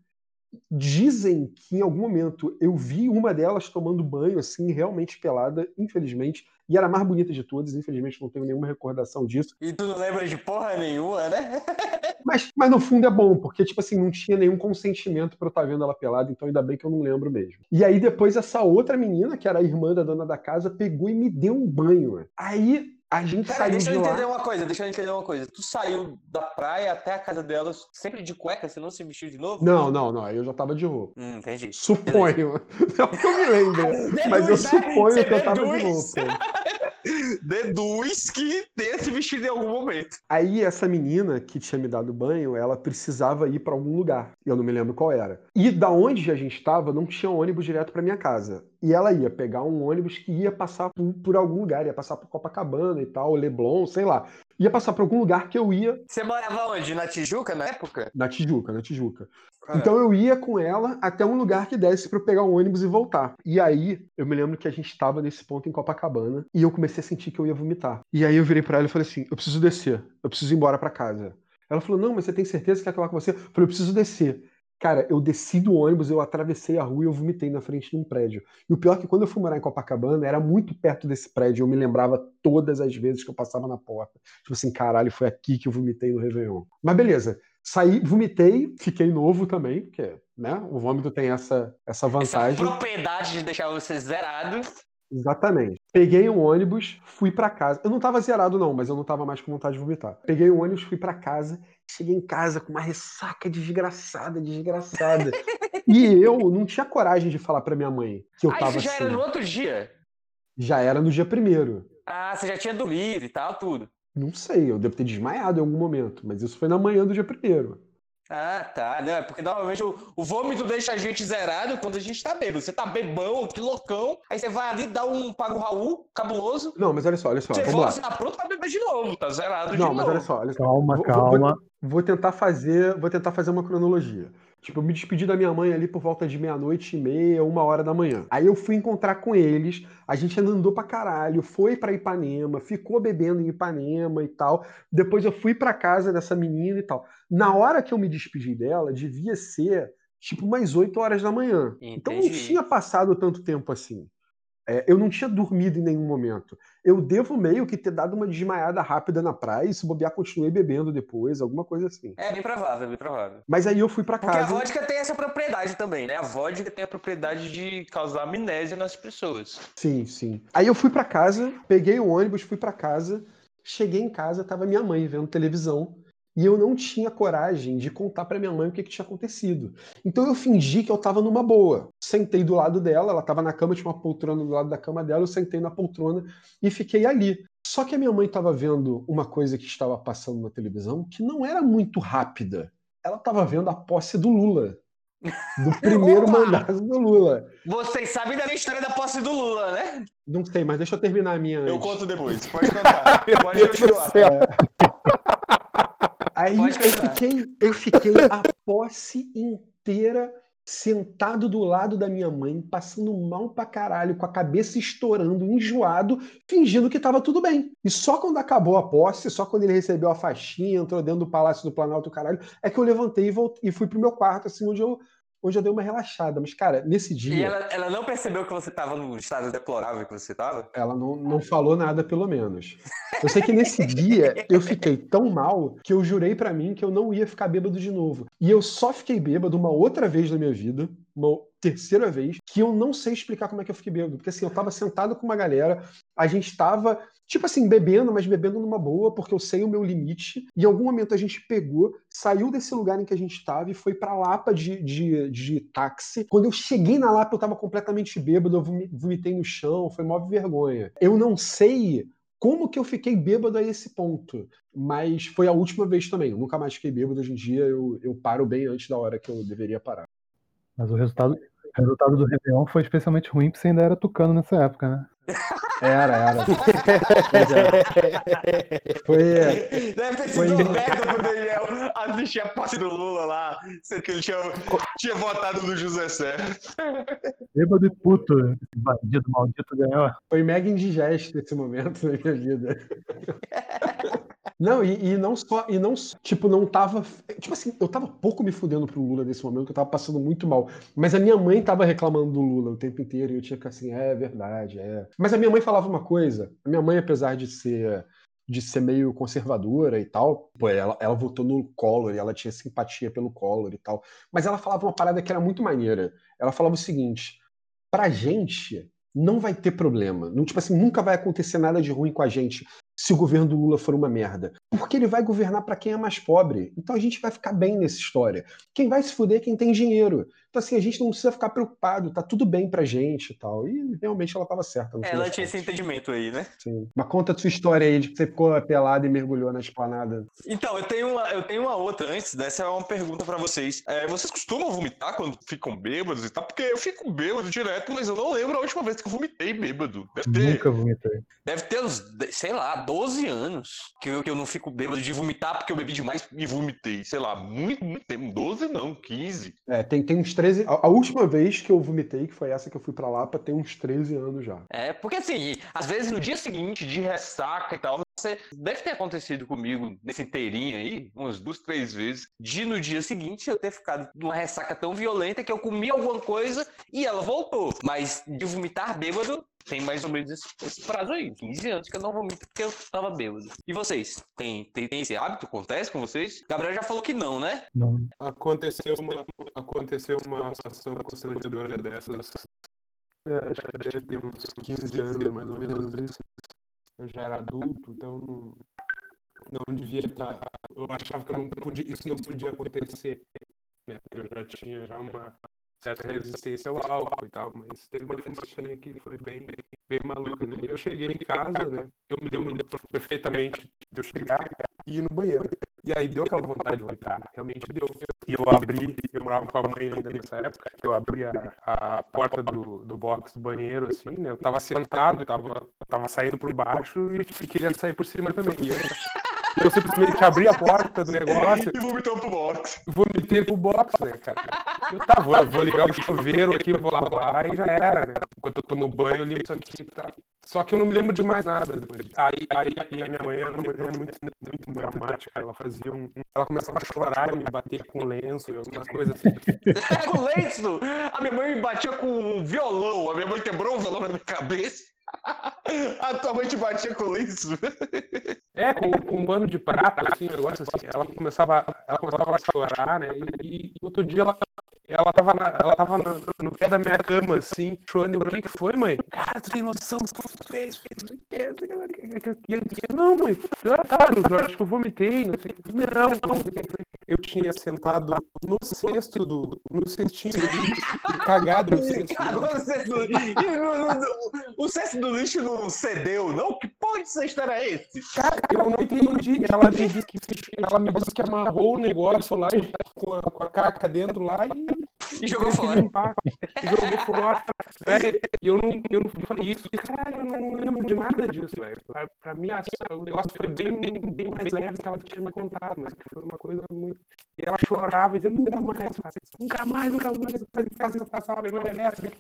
Dizem que em algum momento eu vi uma delas tomando banho, assim, realmente pelada, infelizmente, e era a mais bonita de todas, infelizmente não tenho nenhuma recordação disso. E tu não lembra de porra nenhuma, né? (laughs) Mas, mas no fundo é bom, porque, tipo assim, não tinha nenhum consentimento pra eu estar vendo ela pelada, então ainda bem que eu não lembro mesmo. E aí depois essa outra menina, que era a irmã da dona da casa, pegou e me deu um banho. Aí a gente Pera, saiu deixa de eu entender lá. uma coisa, deixa eu entender uma coisa. Tu saiu da praia até a casa delas sempre de cueca, você não se vestiu de novo? Não, não, não, aí eu já tava de roupa. Hum, entendi. Suponho. (laughs) Não que eu me lembre, (laughs) mas eu suponho que eu tava de roupa. Deduz que tenha se vestido em algum momento. Aí essa menina que tinha me dado banho, ela precisava ir pra algum lugar. Eu não me lembro qual era. E da onde a gente estava, não tinha ônibus direto pra minha casa. E ela ia pegar um ônibus que ia passar por, por algum lugar, ia passar por Copacabana e tal, Leblon, sei lá. Ia passar por algum lugar que eu ia Você morava onde? Na Tijuca, na época? na Tijuca, na Tijuca. Cara. Então eu ia com ela até um lugar que desse pra eu pegar o ônibus e voltar. E aí, eu me lembro que a gente tava nesse ponto em Copacabana e eu comecei a sentir que eu ia vomitar. E aí eu virei pra ela e falei assim: "Eu preciso descer. Eu preciso ir embora pra casa". Ela falou: "Não, mas você tem certeza que quer falar com você?" Eu falei: "Eu preciso descer". Cara, eu desci do ônibus, eu atravessei a rua e eu vomitei na frente de um prédio. E o pior é que quando eu fui morar em Copacabana, era muito perto desse prédio. Eu me lembrava todas as vezes que eu passava na porta. Tipo assim, caralho, foi aqui que eu vomitei no Réveillon. Mas beleza. Saí, vomitei, fiquei novo também, porque né, o vômito tem essa, essa Essa vantagem. propriedade de deixar você zerado. Exatamente. Peguei um ônibus, fui pra casa. Eu não tava zerado, não, mas eu não tava mais com vontade de vomitar. Peguei um ônibus, fui pra casa. Cheguei em casa com uma ressaca desgraçada, desgraçada. e eu não tinha coragem de falar pra minha mãe que eu Aí tava você já assim. era no outro dia. Já era no dia primeiro. Ah, você já tinha dormido e tal, tudo. Não sei, eu devo ter desmaiado em algum momento, mas isso foi na manhã do dia primeiro. Ah, tá. Não, é porque normalmente o, o vômito deixa a gente zerado quando a gente tá bêbado. Você tá bebão, que loucão. Aí você vai ali, dá um pago Raul cabuloso. Não, mas olha só, olha só, Você vamos volta, lá. você tá pronto pra beber de novo. Tá zerado de Não, novo. mas olha só, olha só. Calma, vou- calma. Vou tentar fazer, vou tentar fazer uma cronologia. Tipo, eu me despedi da minha mãe ali por volta de meia-noite e meia, uma hora da manhã. Aí eu fui encontrar com eles, a gente andou pra caralho, foi pra Ipanema, ficou bebendo em Ipanema e tal. Depois eu fui pra casa dessa menina e tal. Na hora que eu me despedi dela, devia ser tipo umas 8 horas da manhã. Então não Entendi. tinha passado tanto tempo assim. É, eu não tinha dormido em nenhum momento. Eu devo meio que ter dado uma desmaiada rápida na praia e se bobear, continuei bebendo depois, alguma coisa assim. É bem provável, é bem provável. Mas aí eu fui pra Porque a casa. vodka tem essa propriedade também, né? A vodka tem a propriedade de causar amnésia nas pessoas. Sim, sim. Aí eu fui pra casa, peguei o ônibus, fui pra casa. Cheguei em casa, tava minha mãe vendo televisão. E eu não tinha coragem de contar pra minha mãe o que, que tinha acontecido. Então eu fingi que eu tava numa boa. Sentei do lado dela, ela tava na cama, tinha uma poltrona do lado da cama dela, eu sentei na poltrona e fiquei ali. Só que a minha mãe estava vendo uma coisa que estava passando na televisão que não era muito rápida. Ela estava vendo a posse do Lula. Do (laughs) primeiro Opa! mandato do Lula. Vocês sabem da minha história da posse do Lula, né? Não sei, mas deixa eu terminar a minha. Eu antes. conto depois. Pode (laughs) contar. Pode continuar. Aí eu fiquei, eu fiquei a posse inteira sentado do lado da minha mãe, passando mal pra caralho, com a cabeça estourando, enjoado, fingindo que tava tudo bem. E só quando acabou a posse, só quando ele recebeu a faixinha, entrou dentro do Palácio do Planalto, caralho, é que eu levantei e, voltei, e fui pro meu quarto, assim, onde eu, onde eu dei uma relaxada. Mas, cara, nesse dia. E ela, ela não percebeu que você tava no estado deplorável que você tava? Ela não, não falou nada, pelo menos. Eu sei que nesse dia eu fiquei tão mal que eu jurei pra mim que eu não ia ficar bêbado de novo. E eu só fiquei bêbado uma outra vez na minha vida, uma terceira vez, que eu não sei explicar como é que eu fiquei bêbado. Porque assim, eu tava sentado com uma galera, a gente tava, tipo assim, bebendo, mas bebendo numa boa, porque eu sei o meu limite. E em algum momento a gente pegou, saiu desse lugar em que a gente tava e foi pra Lapa de, de, de táxi. Quando eu cheguei na Lapa, eu tava completamente bêbado, eu vomi- vomitei no chão, foi mó vergonha. Eu não sei como que eu fiquei bêbado a esse ponto. Mas foi a última vez também. Eu nunca mais fiquei bêbado. Hoje em dia eu, eu paro bem antes da hora que eu deveria parar. Mas o resultado, o resultado do Réveillon foi especialmente ruim porque você ainda era tucano nessa época, né? Era, era. Pois é. Foi. Deve ter Foi- sido merda pro Daniel assistir a posse do Lula lá, sendo que ele tinha, tinha votado no José Serra. Bêbado e puto, esse bandido maldito ganhou. Foi mega indigesto esse momento na minha vida. Não, e, e não só, e não, tipo, não tava, tipo assim, eu tava pouco me fudendo pro Lula nesse momento, que eu tava passando muito mal, mas a minha mãe tava reclamando do Lula o tempo inteiro, e eu tinha que assim, é verdade, é. Mas a minha mãe falava uma coisa, a minha mãe, apesar de ser, de ser meio conservadora e tal, pô, ela, ela votou no Collor, ela tinha simpatia pelo Collor e tal, mas ela falava uma parada que era muito maneira, ela falava o seguinte, pra gente não vai ter problema. Não, tipo assim, nunca vai acontecer nada de ruim com a gente se o governo do Lula for uma merda. Porque ele vai governar para quem é mais pobre. Então a gente vai ficar bem nessa história. Quem vai se fuder é quem tem dinheiro. Então, assim, a gente não precisa ficar preocupado, tá tudo bem pra gente e tal. E realmente ela tava certa. fim Ela tinha esse entendimento aí, né? Sim. Mas conta a sua história aí de que você ficou pelado e mergulhou na esplanada. Então, eu tenho uma, eu tenho uma outra antes, dessa é uma pergunta pra vocês. É, vocês costumam vomitar quando ficam bêbados e tal? Porque eu fico bêbado direto, mas eu não lembro a última vez que eu vomitei bêbado. Deve ter, Nunca vomitei. deve ter uns, sei lá, 12 anos que eu, que eu não fico bêbado de vomitar porque eu bebi demais e vomitei. Sei lá, muito, muito tempo. 12 não, 15. É, tem, tem uns 13. A, a última vez que eu vomitei, que foi essa que eu fui pra Lapa, tem uns 13 anos já. É, porque assim, às vezes no dia seguinte, de ressaca e tal, deve ter acontecido comigo nesse inteirinho aí, umas duas, três vezes, de no dia seguinte eu ter ficado numa ressaca tão violenta que eu comi alguma coisa e ela voltou. Mas de vomitar bêbado, tem mais ou menos esse, esse prazo aí, 15 anos que eu não vomito porque eu tava bêbado. E vocês? Tem, tem, tem esse hábito? Acontece com vocês? Gabriel já falou que não, né? Não. Aconteceu uma, aconteceu uma situação constrangedora dessas. É, que deve ter uns 15 anos, mais ou menos isso. Eu já era adulto, então não, devia estar. Eu achava que não podia, isso não podia acontecer. Né? Eu já tinha já uma certa resistência ao álcool e tal, mas teve uma festinha que foi bem, bem maluca. Né? Eu cheguei em casa, né? Eu me lembro perfeitamente de eu chegar e ir no banheiro. E aí deu aquela vontade de vomitar, realmente deu. E eu abri, eu morava com a mãe ainda nessa época, eu abri a, a porta do, do box do banheiro, assim, né? Eu tava sentado, tava, tava saindo por baixo e queria sair por cima também. E eu, eu simplesmente abri a porta do negócio E vomitou pro box. vomitei pro box, né, cara? Eu tá, vou, vou ligar o chuveiro aqui, vou lavar e já era, né? Enquanto eu tô no banho, eu limpo isso aqui tá. Só que eu não me lembro de mais nada depois. Aí, aí, aí a minha mãe era uma mulher muito, muito dramática, ela fazia um. Ela começava a chorar e me bater com lenço e algumas coisas assim. (laughs) com lenço! A minha mãe me batia com um violão. A minha mãe quebrou um violão na minha cabeça. A tua mãe te batia com lenço. É, com, com um pano de prata, assim, um negócio assim. Ela começava, ela começava a chorar, né? E, e outro dia ela, ela tava, na, ela tava no, no pé da minha cama, assim, chorando. Eu, O que foi, mãe? Cara, tu tem noção do que tu fez? não E mãe, cara, eu acho que eu vomitei, não sei. Não, não. Eu tinha sentado no cesto do. no cestinho do lixo, cagado no cesto. Cara, o cesto do- no- no- (laughs) o cesto do lixo não cedeu, não? Que porra de cesto era esse? Cara, eu não entendi. Ela me disse que, ela me disse que amarrou o negócio lá e- com a, com a caca dentro lá e E jogou fora. Jogou fora. E eu não, eu não falei isso. E, caralho, eu não lembro de nada disso, velho. Pra, pra mim, assim, o negócio foi bem, bem mais leve que ela tinha me contado, mas foi uma coisa muito. E ela chorava e dizia, nunca mais, fazer isso, nunca mais, nunca mais, fazer fazer essa aula, não é fez.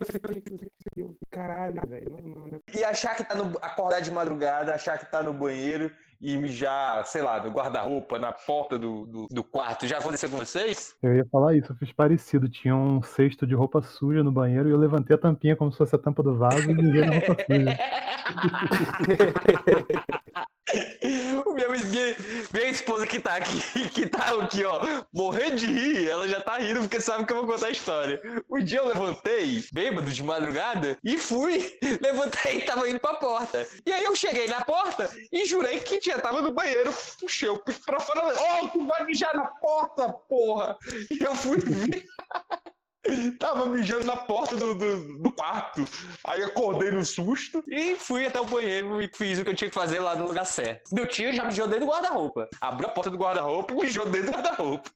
Caralho, velho. E achar que tá no. acordar de madrugada, achar que tá no banheiro e mijar, sei lá, no guarda-roupa, na porta do, do, do quarto. Já aconteceu com vocês? Eu ia falar isso, eu fiz parecido. Tinha um cesto de roupa suja no banheiro e eu levantei a tampinha como se fosse a tampa do vaso e mijei na roupa suja. (laughs) (laughs) (laughs) O meu, minha, minha esposa que tá aqui, (laughs) que tá aqui, ó, morrendo de rir, ela já tá rindo porque sabe que eu vou contar a história. Um dia eu levantei, bêbado de madrugada, e fui. (laughs) Levantei e tava indo pra porta. E aí eu cheguei na porta e jurei que já tava no banheiro. Puxei o pico pra fora. Ô, tu vai mijar na porta, porra! E eu fui (laughs) ver. Tava mijando na porta do, do, do quarto. Aí acordei no susto e fui até o banheiro e fiz o que eu tinha que fazer lá no lugar certo. Meu tio já mijou dentro do guarda-roupa. Abriu a porta do guarda-roupa e mijou dentro do guarda-roupa.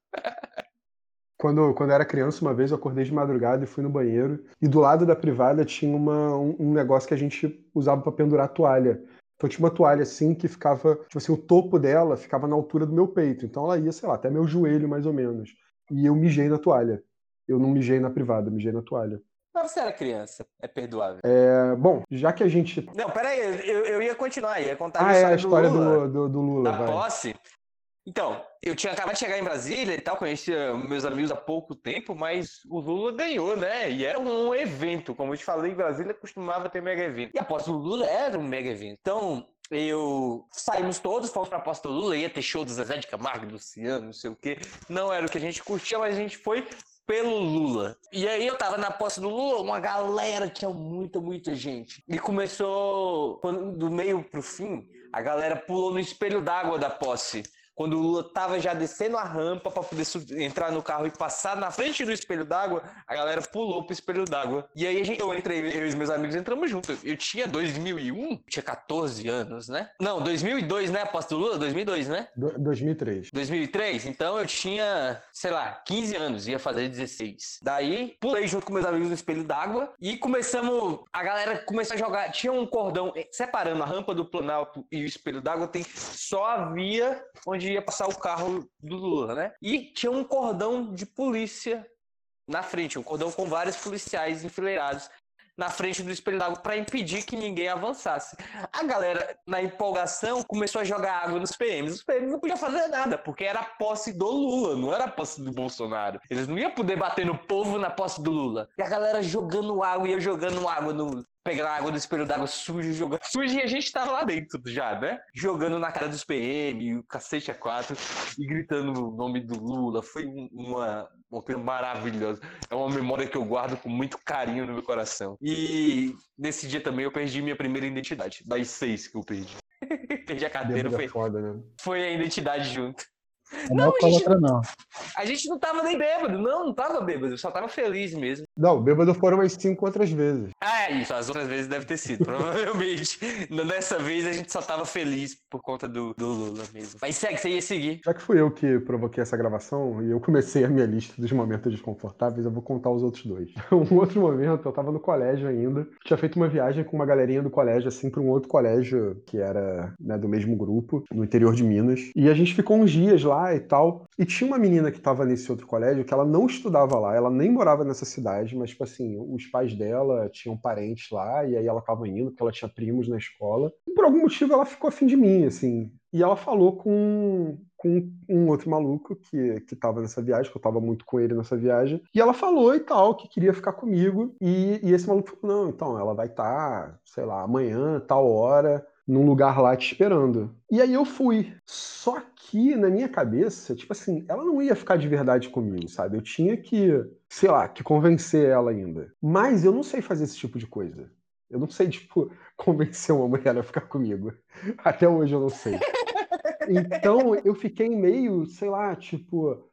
Quando, quando eu era criança, uma vez eu acordei de madrugada e fui no banheiro. E do lado da privada tinha uma, um, um negócio que a gente usava para pendurar toalha. Então tinha uma toalha assim que ficava, tipo assim, o topo dela ficava na altura do meu peito. Então ela ia, sei lá, até meu joelho mais ou menos. E eu mijei na toalha. Eu não mijei na privada, eu mijei na toalha. Mas você era criança, é perdoável. É, bom, já que a gente. Não, peraí, eu, eu ia continuar, ia contar Ah, é a história história do Lula. do, do, do Lula, da vai. posse. Então, eu tinha acabado de chegar em Brasília e tal, conhecia meus amigos há pouco tempo, mas o Lula ganhou, né? E era um evento, como eu te falei, Brasília costumava ter mega evento. E a posse do Lula era um mega evento. Então, eu saímos todos, fomos pra posse do Lula, ia ter show do Zezé de Camargo, do Luciano, não sei o quê. Não era o que a gente curtia, mas a gente foi pelo Lula. E aí eu tava na posse do Lula, uma galera, tinha muita, muita gente. E começou, do meio pro fim, a galera pulou no espelho d'água da posse. Quando o Lula tava já descendo a rampa para poder entrar no carro e passar na frente do espelho d'água, a galera pulou pro espelho d'água. E aí a gente, eu entrei, eu e os meus amigos entramos juntos. Eu tinha 2001, tinha 14 anos, né? Não, 2002, né? A posse do Lula, 2002, né? Do- 2003. 2003, então eu tinha, sei lá, 15 anos, ia fazer 16. Daí, pulei junto com meus amigos no espelho d'água e começamos, a galera começou a jogar, tinha um cordão eh, separando a rampa do Planalto e o espelho d'água, tem só a via onde ia passar o carro do Lula, né? E tinha um cordão de polícia na frente, um cordão com vários policiais enfileirados. na frente do espelho d'água para impedir que ninguém avançasse. A galera, na empolgação, começou a jogar água nos PMs. Os PMs não podiam fazer nada, porque era a posse do Lula, não era a posse do Bolsonaro. Eles não iam poder bater no povo na posse do Lula. E a galera jogando água, ia jogando água no, pegar a água do espelho d'água sujo, jogando sujo, e a gente tava lá dentro já, né? Jogando na cara dos PM, o cacete a quatro, e gritando o nome do Lula. Foi um- uma, uma coisa maravilhosa. É uma memória que eu guardo com muito carinho no meu coração. E nesse dia também eu perdi minha primeira identidade, das seis que eu perdi. (laughs) perdi a Bêbado é foi, foda, né? foi a identidade junto. Não, não a gente- outra não. A gente não tava nem bêbado, não, não tava bêbado, eu só tava feliz mesmo. Não, bêbado foram umas cinco outras vezes. Ah, é isso, as outras vezes deve ter sido, (laughs) provavelmente. Dessa vez a gente só tava feliz por conta do, do Lula mesmo. Mas segue, você ia seguir. Já que fui eu que provoquei essa gravação e eu comecei a minha lista dos momentos desconfortáveis, eu vou contar os outros dois. (laughs) Um outro momento, eu tava no colégio ainda, tinha feito uma viagem com uma galerinha do colégio, assim, pra um outro colégio que era né, do mesmo grupo, no interior de Minas. E a gente ficou uns dias lá e tal. E tinha uma menina que tava nesse outro colégio que ela não estudava lá, ela nem morava nessa cidade, mas, tipo assim, os pais dela tinham parentes lá, e aí ela tava indo, porque ela tinha primos na escola. E por algum motivo ela ficou afim de mim, assim. E ela falou com, com um outro maluco que, que tava nessa viagem, que eu tava muito com ele nessa viagem. E ela falou e tal, que queria ficar comigo. E, e esse maluco falou: não, então, ela vai estar, sei lá, amanhã, tal hora, num lugar lá te esperando. E aí eu fui. Só que na minha cabeça, tipo assim, ela não ia ficar de verdade comigo, sabe? Eu tinha que, sei lá, que convencer ela ainda. Mas eu não sei fazer esse tipo de coisa. Eu não sei, (laughs) tipo, convencer uma mulher a ficar comigo. Até hoje eu não sei. Então eu fiquei meio, sei lá, tipo.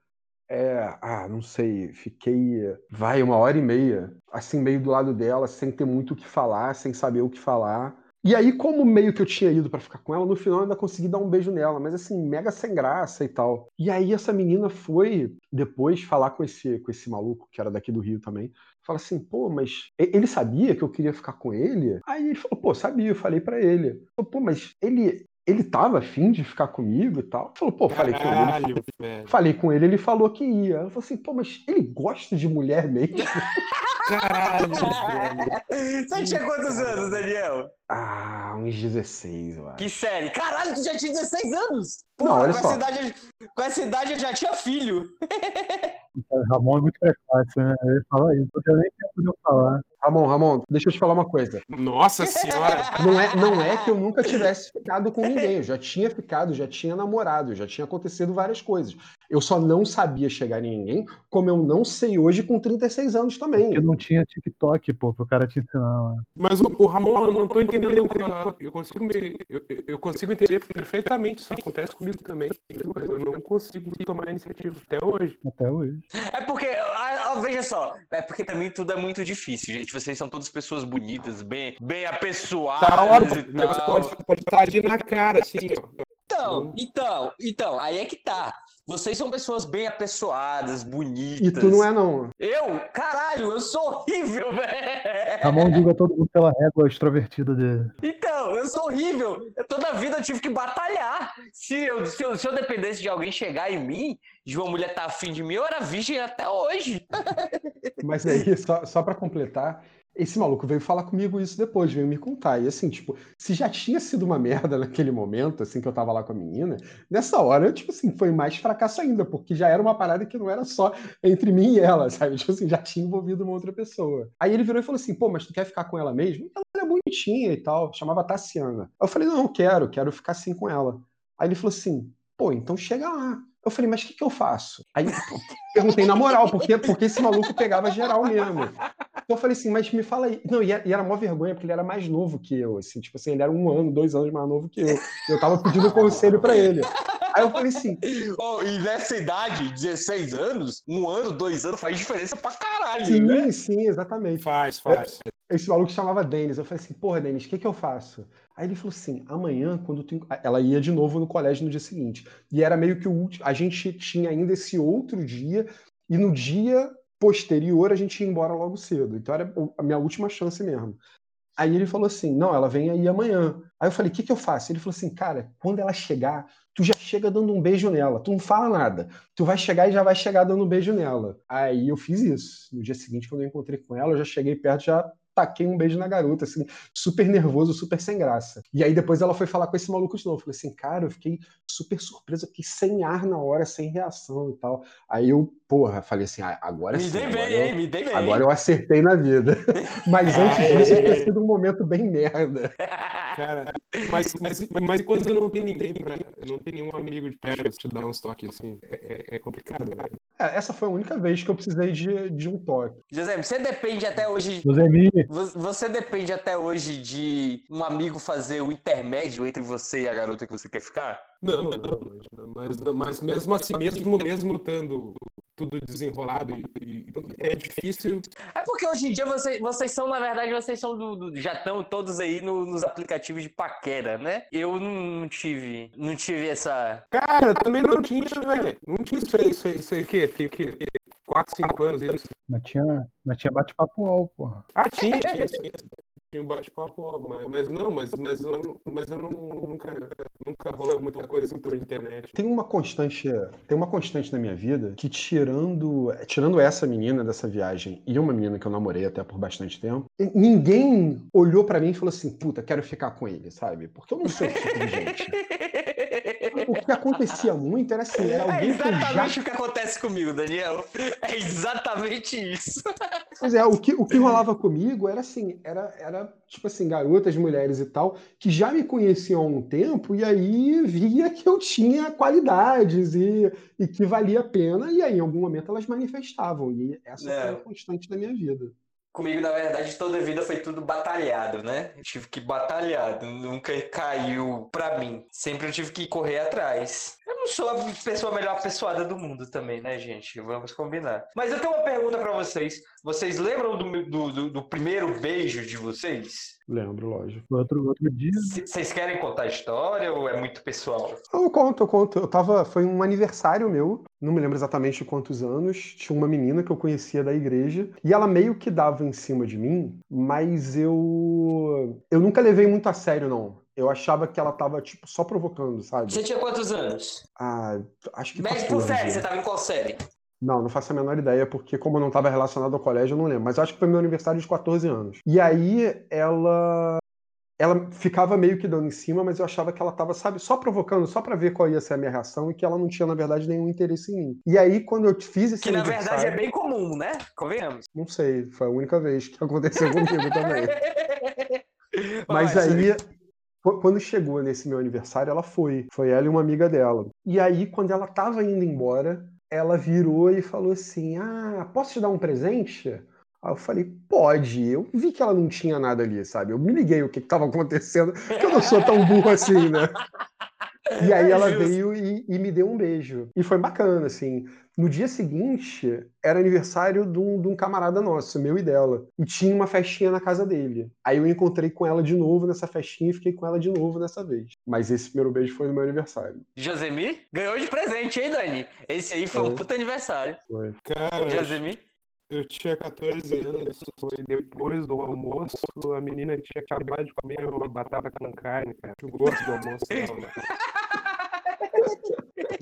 É, ah, não sei, fiquei, vai, uma hora e meia, assim, meio do lado dela, sem ter muito o que falar, sem saber o que falar. E aí, como meio que eu tinha ido pra ficar com ela, no final eu ainda consegui dar um beijo nela, mas assim, mega sem graça e tal. E aí essa menina foi depois falar com esse, com esse maluco, que era daqui do Rio também. Fala assim, pô, mas ele sabia que eu queria ficar com ele? Aí ele falou, pô, sabia, eu falei pra ele. Pô, mas ele, ele tava afim de ficar comigo e tal? Falou, pô, falei com ele. Caralho, velho. Falei com ele, ele falou que ia. Ela falou assim, pô, mas ele gosta de mulher mesmo? Caralho, (laughs) velho. Você tinha quantos anos, Daniel? Ah, uns 16, eu acho. Que série? Caralho, tu já tinha 16 anos! Não, olha com, só. Essa idade, com essa idade eu já tinha filho. (laughs) Ramon é muito precoce, né? Eu ia falar isso, não tinha nem tempo de eu falar. Ramon, Ramon, deixa eu te falar uma coisa. Nossa senhora. Não é, não é que eu nunca tivesse ficado com ninguém. Eu já tinha ficado, já tinha namorado, já tinha acontecido várias coisas. Eu só não sabia chegar em ninguém, como eu não sei hoje com 36 anos também. Porque não tinha TikTok, pô, pro cara te ensinar. Mas o, o Ramon, eu não tô entendendo. o que. Eu consigo, me, eu, eu- consigo entender perfeitamente. Isso acontece comigo também. Eu não consigo tomar iniciativa até hoje. Até hoje. É porque, ah, ah, veja só, é porque mim tudo é muito difícil, gente. Vocês são todas pessoas bonitas, bem, bem apessoadas Tá hora, e o negócio tal. pode, pode estar ali na cara, assim, ó. Então, então, então, aí é que tá. Vocês são pessoas bem apessoadas, bonitas. E tu não é, não. Eu? Caralho, eu sou horrível, (laughs) velho. Ramon julga todo mundo pela régua extrovertida dele. Então, eu sou horrível. Eu, toda a vida eu tive que batalhar. Se eu, se, eu, se eu dependesse de alguém chegar em mim, de uma mulher estar afim de mim, eu era virgem até hoje. (laughs) Mas aí, só, só para completar, esse maluco veio falar comigo isso depois, veio me contar. E assim, tipo, se já tinha sido uma (laughs) merda naquele momento, assim, que eu tava lá com a menina, nessa hora, tipo assim, foi mais fracasso ainda, porque já era uma parada que não era só entre mim e ela, (laughs) sabe? Tipo assim, já tinha envolvido uma outra pessoa. Aí ele virou e falou assim, pô, mas tu quer ficar com ela mesmo? Ela é bonitinha e tal, chamava Tassiana. Eu falei, não, quero, quero ficar assim com ela. Aí ele falou assim, pô, então chega lá. Eu falei, mas o que, que eu faço? Aí (laughs) perguntei na moral, porque, porque esse maluco pegava geral mesmo. Então eu falei assim, mas me fala aí. Não, e era, e era mó vergonha, porque ele era mais novo que eu, assim, tipo assim, ele era um ano, dois anos mais novo que eu. Eu tava pedindo conselho pra ele. Aí eu falei assim, Oh, e nessa idade, 16 anos, um ano, dois anos, faz diferença pra caralho, né? sim, sim, exatamente. Faz, faz. Esse maluco chamava Denis. Eu falei assim, porra, Denis, o que, que eu faço? Aí ele falou assim: amanhã, quando tu. Ela ia de novo no colégio no dia seguinte. E era meio que o último. A gente tinha ainda esse outro dia, e no dia posterior a gente ia embora logo cedo. Então era a minha última chance mesmo. Aí ele falou assim: não, ela vem aí amanhã. Aí eu falei: o que, que eu faço? Ele falou assim: cara, quando ela chegar, tu já chega dando um beijo nela. Tu não fala nada. Tu vai chegar e já vai chegar dando um beijo nela. Aí eu fiz isso. No dia seguinte, quando eu encontrei com ela, eu já cheguei perto, já taquei um beijo na garota, assim, super nervoso, super sem graça. E aí depois ela foi falar com esse maluco de novo. Falei assim, cara, eu fiquei super surpreso, eu fiquei sem ar na hora, sem reação e tal. Aí eu, porra, falei assim, ah, agora Me sim. dei agora bem, eu- hein? Me dei bem. Agora eu acertei na vida. (laughs) Mas antes disso, tinha sido um momento bem merda. (laughs) Cara, mas, mas, mas quando não tem ninguém, pra, não tem nenhum amigo de perto pra te dar uns toques assim, é, é- é complicado, né? É, essa foi a única vez que eu precisei de, de um toque. José, você depende até hoje. Vo- Você depende até hoje de um amigo fazer o intermédio entre você e a garota que você quer ficar? Não, não, não, mas, mas mesmo assim, mesmo, mesmo estando tudo desenrolado, e, e- é difícil. É porque hoje em dia vocês, vocês são, na verdade, vocês são do, do- já estão todos aí no- nos aplicativos de paquera, né? Eu não, tive, não tive essa. Cara, também não tinha, velho. Não tinha isso aí, isso aí, isso aí, o quê? Tem o quê? 4, 5 anos isso. mas tinha, mas tinha bate-papo UOL, porra. Ah, tinha, tinha, tinha. Tinha um bate-papo, mas, mas não, mas, mas, mas eu não, nunca, nunca rolou muita coisa assim por internet. Tem uma constante, tem uma constante na minha vida que tirando, tirando essa menina dessa viagem e uma menina que eu namorei até por bastante tempo, ninguém olhou pra mim e falou assim, puta, quero ficar com ele, sabe? Porque eu não sou esse tipo de gente. (laughs) Que acontecia muito era assim, era É alguém já exatamente o que acontece comigo, Daniel. É exatamente isso. Pois é, o que, o que rolava comigo era assim, era, era tipo assim, garotas, mulheres e tal, que já me conheciam há um tempo e aí via que eu tinha qualidades e, e que valia a pena, e aí em algum momento elas manifestavam, e essa É. foi a constante da minha vida. Comigo, na verdade, toda a vida foi tudo batalhado, né? Eu tive que batalhar, nunca caiu pra mim. Sempre eu tive que correr atrás. Eu não sou a pessoa melhor apessoada do mundo também, né, gente? Vamos combinar. Mas eu tenho uma pergunta pra vocês. Vocês lembram do, do, do- do primeiro beijo de vocês? Lembro, lógico. Outro, outro dia, Vocês querem contar a história ou é muito pessoal? Eu conto, eu conto. Eu tava. Foi um aniversário meu, não me lembro exatamente quantos anos. Tinha uma menina que eu conhecia da igreja. E ela meio que dava em cima de mim, mas eu. Eu nunca levei muito a sério, não. Eu achava que ela tava, tipo, só provocando, sabe? Você tinha quantos anos? Ah, acho que Mede por 14. série, você tava em qual série? Não, não faço a menor ideia, porque como eu não estava relacionado ao colégio, eu não lembro. Mas acho que foi meu aniversário de 14 anos. E aí ela. Ela ficava meio que dando em cima, mas eu achava que ela tava, sabe, só provocando, só pra ver qual ia ser a minha reação e que ela não tinha, na verdade, nenhum interesse em mim. E aí, quando eu fiz esse Que na verdade é bem comum, né? Convenhamos. não sei, foi a única vez que (laughs) aconteceu comigo também. (laughs) Mas aí, quando chegou nesse meu aniversário, ela foi. Foi ela e uma amiga dela. E aí, quando ela tava indo embora, ela virou e falou assim: Ah, posso te dar um presente? Aí eu falei, pode. Eu vi que ela não tinha nada ali, sabe? Eu me liguei o que estava acontecendo, porque eu não sou tão burro assim, né? (laughs) E aí É ela veio e, e me deu um beijo. E foi bacana, assim. No dia seguinte, era aniversário de um, de um camarada nosso, meu e dela. E tinha uma festinha na casa dele. Aí eu encontrei com ela de novo nessa festinha e fiquei com ela de novo nessa vez. Mas esse primeiro beijo foi no meu aniversário. Josemir ganhou de presente, hein, Dani? Esse aí foi um Foi. puta aniversário. Foi. Cara, Josemir? eu tinha 14 anos, foi depois do almoço, a menina tinha acabado de comer uma batata com carne, cara. O gosto do almoço dela, né? (laughs)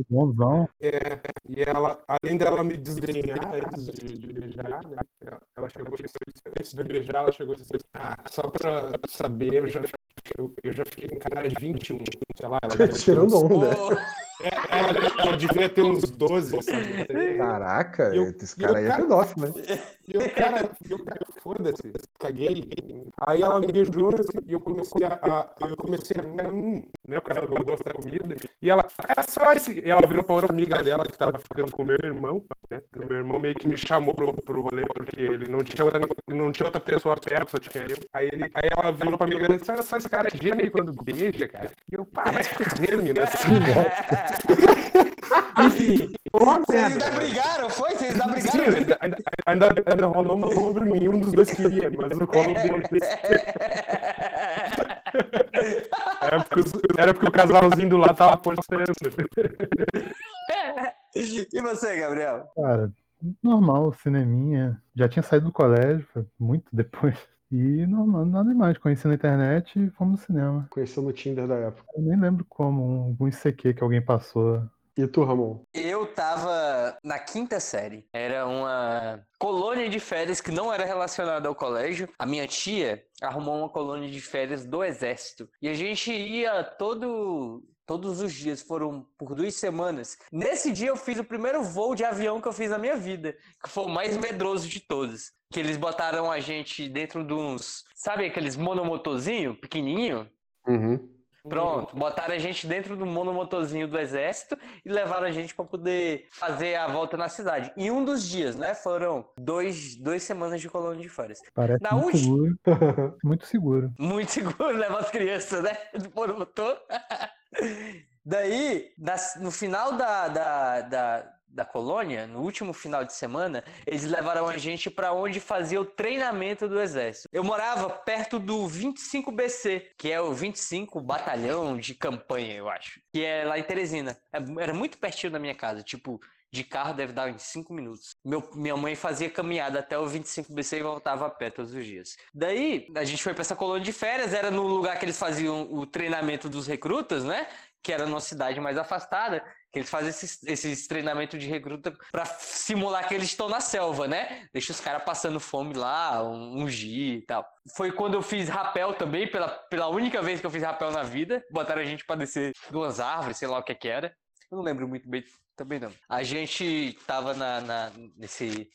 bonzão. É, e ela, além dela me desdenhar antes de, de beijar, né? Ela chegou antes de beijar, ela chegou e disse, ah, só pra saber, eu já, eu, eu já fiquei com cara de 21, sei lá. Ela (laughs) ter Tirando onda. (laughs) É, ela, ela devia ter uns 12, (laughs) sabe? Caraca, E o- esse cara aí é pedófilo, né? (laughs) E o cara, e cara foda-se, caguei. Aí ela me beijou assim, e eu comecei a, a- eu comecei a, hum, né, o cara da comida. E ela, é só esse. E ela virou pra outra amiga dela que tava ficando com o meu irmão, né? O meu irmão meio que me chamou pro, pro rolê, porque ele não tinha outra, não tinha outra pessoa perto, só tinha eu. Aí, ele, aí ela virou pra amiga dela e disse, olha só, esse cara geme aí quando beija, cara. E eu, pá, vai se fuder, menina. (laughs) (laughs) Enfim, uma Vocês ainda brigaram, foi? Vocês ainda Sim, brigaram? ainda, ainda, ainda, ainda rolou uma sombra em mim, um dos dois queria, mas o colo (laughs) dele. Era porque, os- era porque o casalzinho do lado tava postando. E você, Gabriel? Cara, normal, cineminha. Já tinha saído do colégio, foi muito depois. E normal, nada demais. Conheci na internet e fomos no cinema. Conheceu no Tinder da época. Eu nem lembro como, um, algum ICQ que alguém passou. E tu, Ramon? Eu tava na quinta série. Era uma colônia de férias que não era relacionada ao colégio. A minha tia arrumou uma colônia de férias do exército. E a gente ia todo todos os dias, foram por duas semanas. Nesse dia eu fiz o primeiro voo de avião que eu fiz na minha vida, que foi o mais medroso de todos. Que eles botaram a gente dentro de uns, sabe aqueles monomotorzinho pequenininho? Uhum. Pronto, botaram a gente dentro do monomotorzinho do exército e levaram a gente para poder fazer a volta na cidade. Em um dos dias, né? Foram dois, duas semanas de colônia de férias. Parece Na muito última- seguro. (laughs) muito seguro. Muito seguro levar as crianças, né? Do monomotor. (laughs) Daí, no final da, da, da, da colônia, no último final de semana, eles levaram a gente para onde fazia o treinamento do exército. Eu morava perto do 25BC, que é o 25 Batalhão de Campanha, eu acho. Que é lá em Teresina. É- Era muito pertinho da minha casa, tipo, de carro deve dar em 5 minutos. Meu, minha mãe fazia caminhada até o 25BC e voltava a pé todos os dias. Daí, a gente foi para essa colônia de férias, era no lugar que eles faziam o treinamento dos recrutas, né? Que era numa cidade mais afastada, que eles fazem esses, esses treinamentos de recruta para simular que eles estão na selva, né? Deixa os caras passando fome lá, um, um gi e tal. Foi quando eu fiz rapel também, pela, pela única vez que eu fiz rapel na vida. Botaram a gente para descer duas árvores, sei lá o que que era. Eu não lembro muito bem também não. A gente tava na, na- nesse,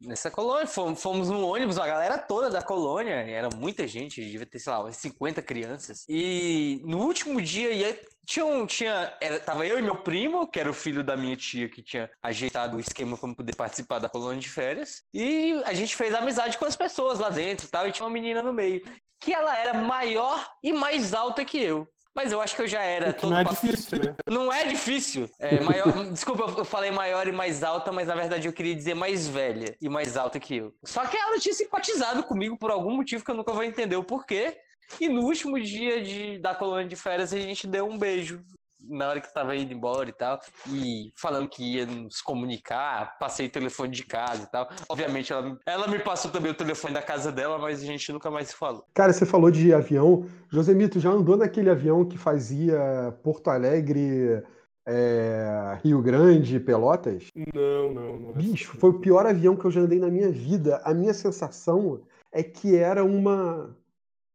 nessa colônia, fomos, fomos no ônibus, a galera toda da colônia, era muita gente, devia ter, sei lá, umas 50 crianças. E no último dia, ia, tinha, um, tinha era, tava eu e meu primo, que era o filho da minha tia, que tinha ajeitado o esquema para poder participar da colônia de férias. E a gente fez amizade com as pessoas lá dentro tal, e tinha uma menina no meio, que ela era maior e mais alta que eu. Mas eu acho que eu já era todo não é difícil, né? (laughs) não é difícil. É maior... (laughs) Desculpa, eu falei maior e mais alta, mas na verdade eu queria dizer mais velha e mais alta que eu. Só que ela tinha simpatizado comigo por algum motivo que eu nunca vou entender o porquê. E no último dia de, da colônia de férias a gente deu um beijo. Na hora que tava indo embora e tal. E falando que ia nos comunicar, passei o telefone de casa e tal. Obviamente ela, ela me passou também o telefone da casa dela, mas a gente nunca mais se falou. Cara, você falou de avião. Josemito, já andou naquele avião que fazia Porto Alegre, é, Rio Grande, Pelotas? Não, não, não. Bicho, foi o pior avião que eu já andei na minha vida. A minha sensação é que era uma.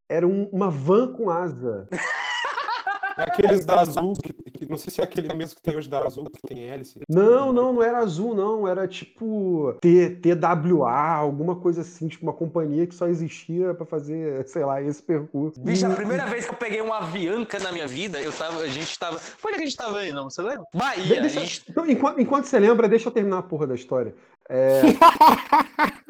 Era um- uma van com asa. (laughs) Aqueles da Azul, que, que- não sei se é aquele mesmo que tem hoje da Azul, que tem hélice. Não, não, não era azul, não. Era tipo T, TWA, alguma coisa assim, tipo uma companhia que só existia pra fazer, sei lá, esse percurso. Bicho, a primeira vez que eu peguei uma avianca na minha vida, eu tava, a gente tava. Onde é que a gente tava aí, não? Você lembra? De- Bahia. deixa- a gente- então, enquanto, enquanto você lembra, deixa eu terminar a porra da história. É, (laughs)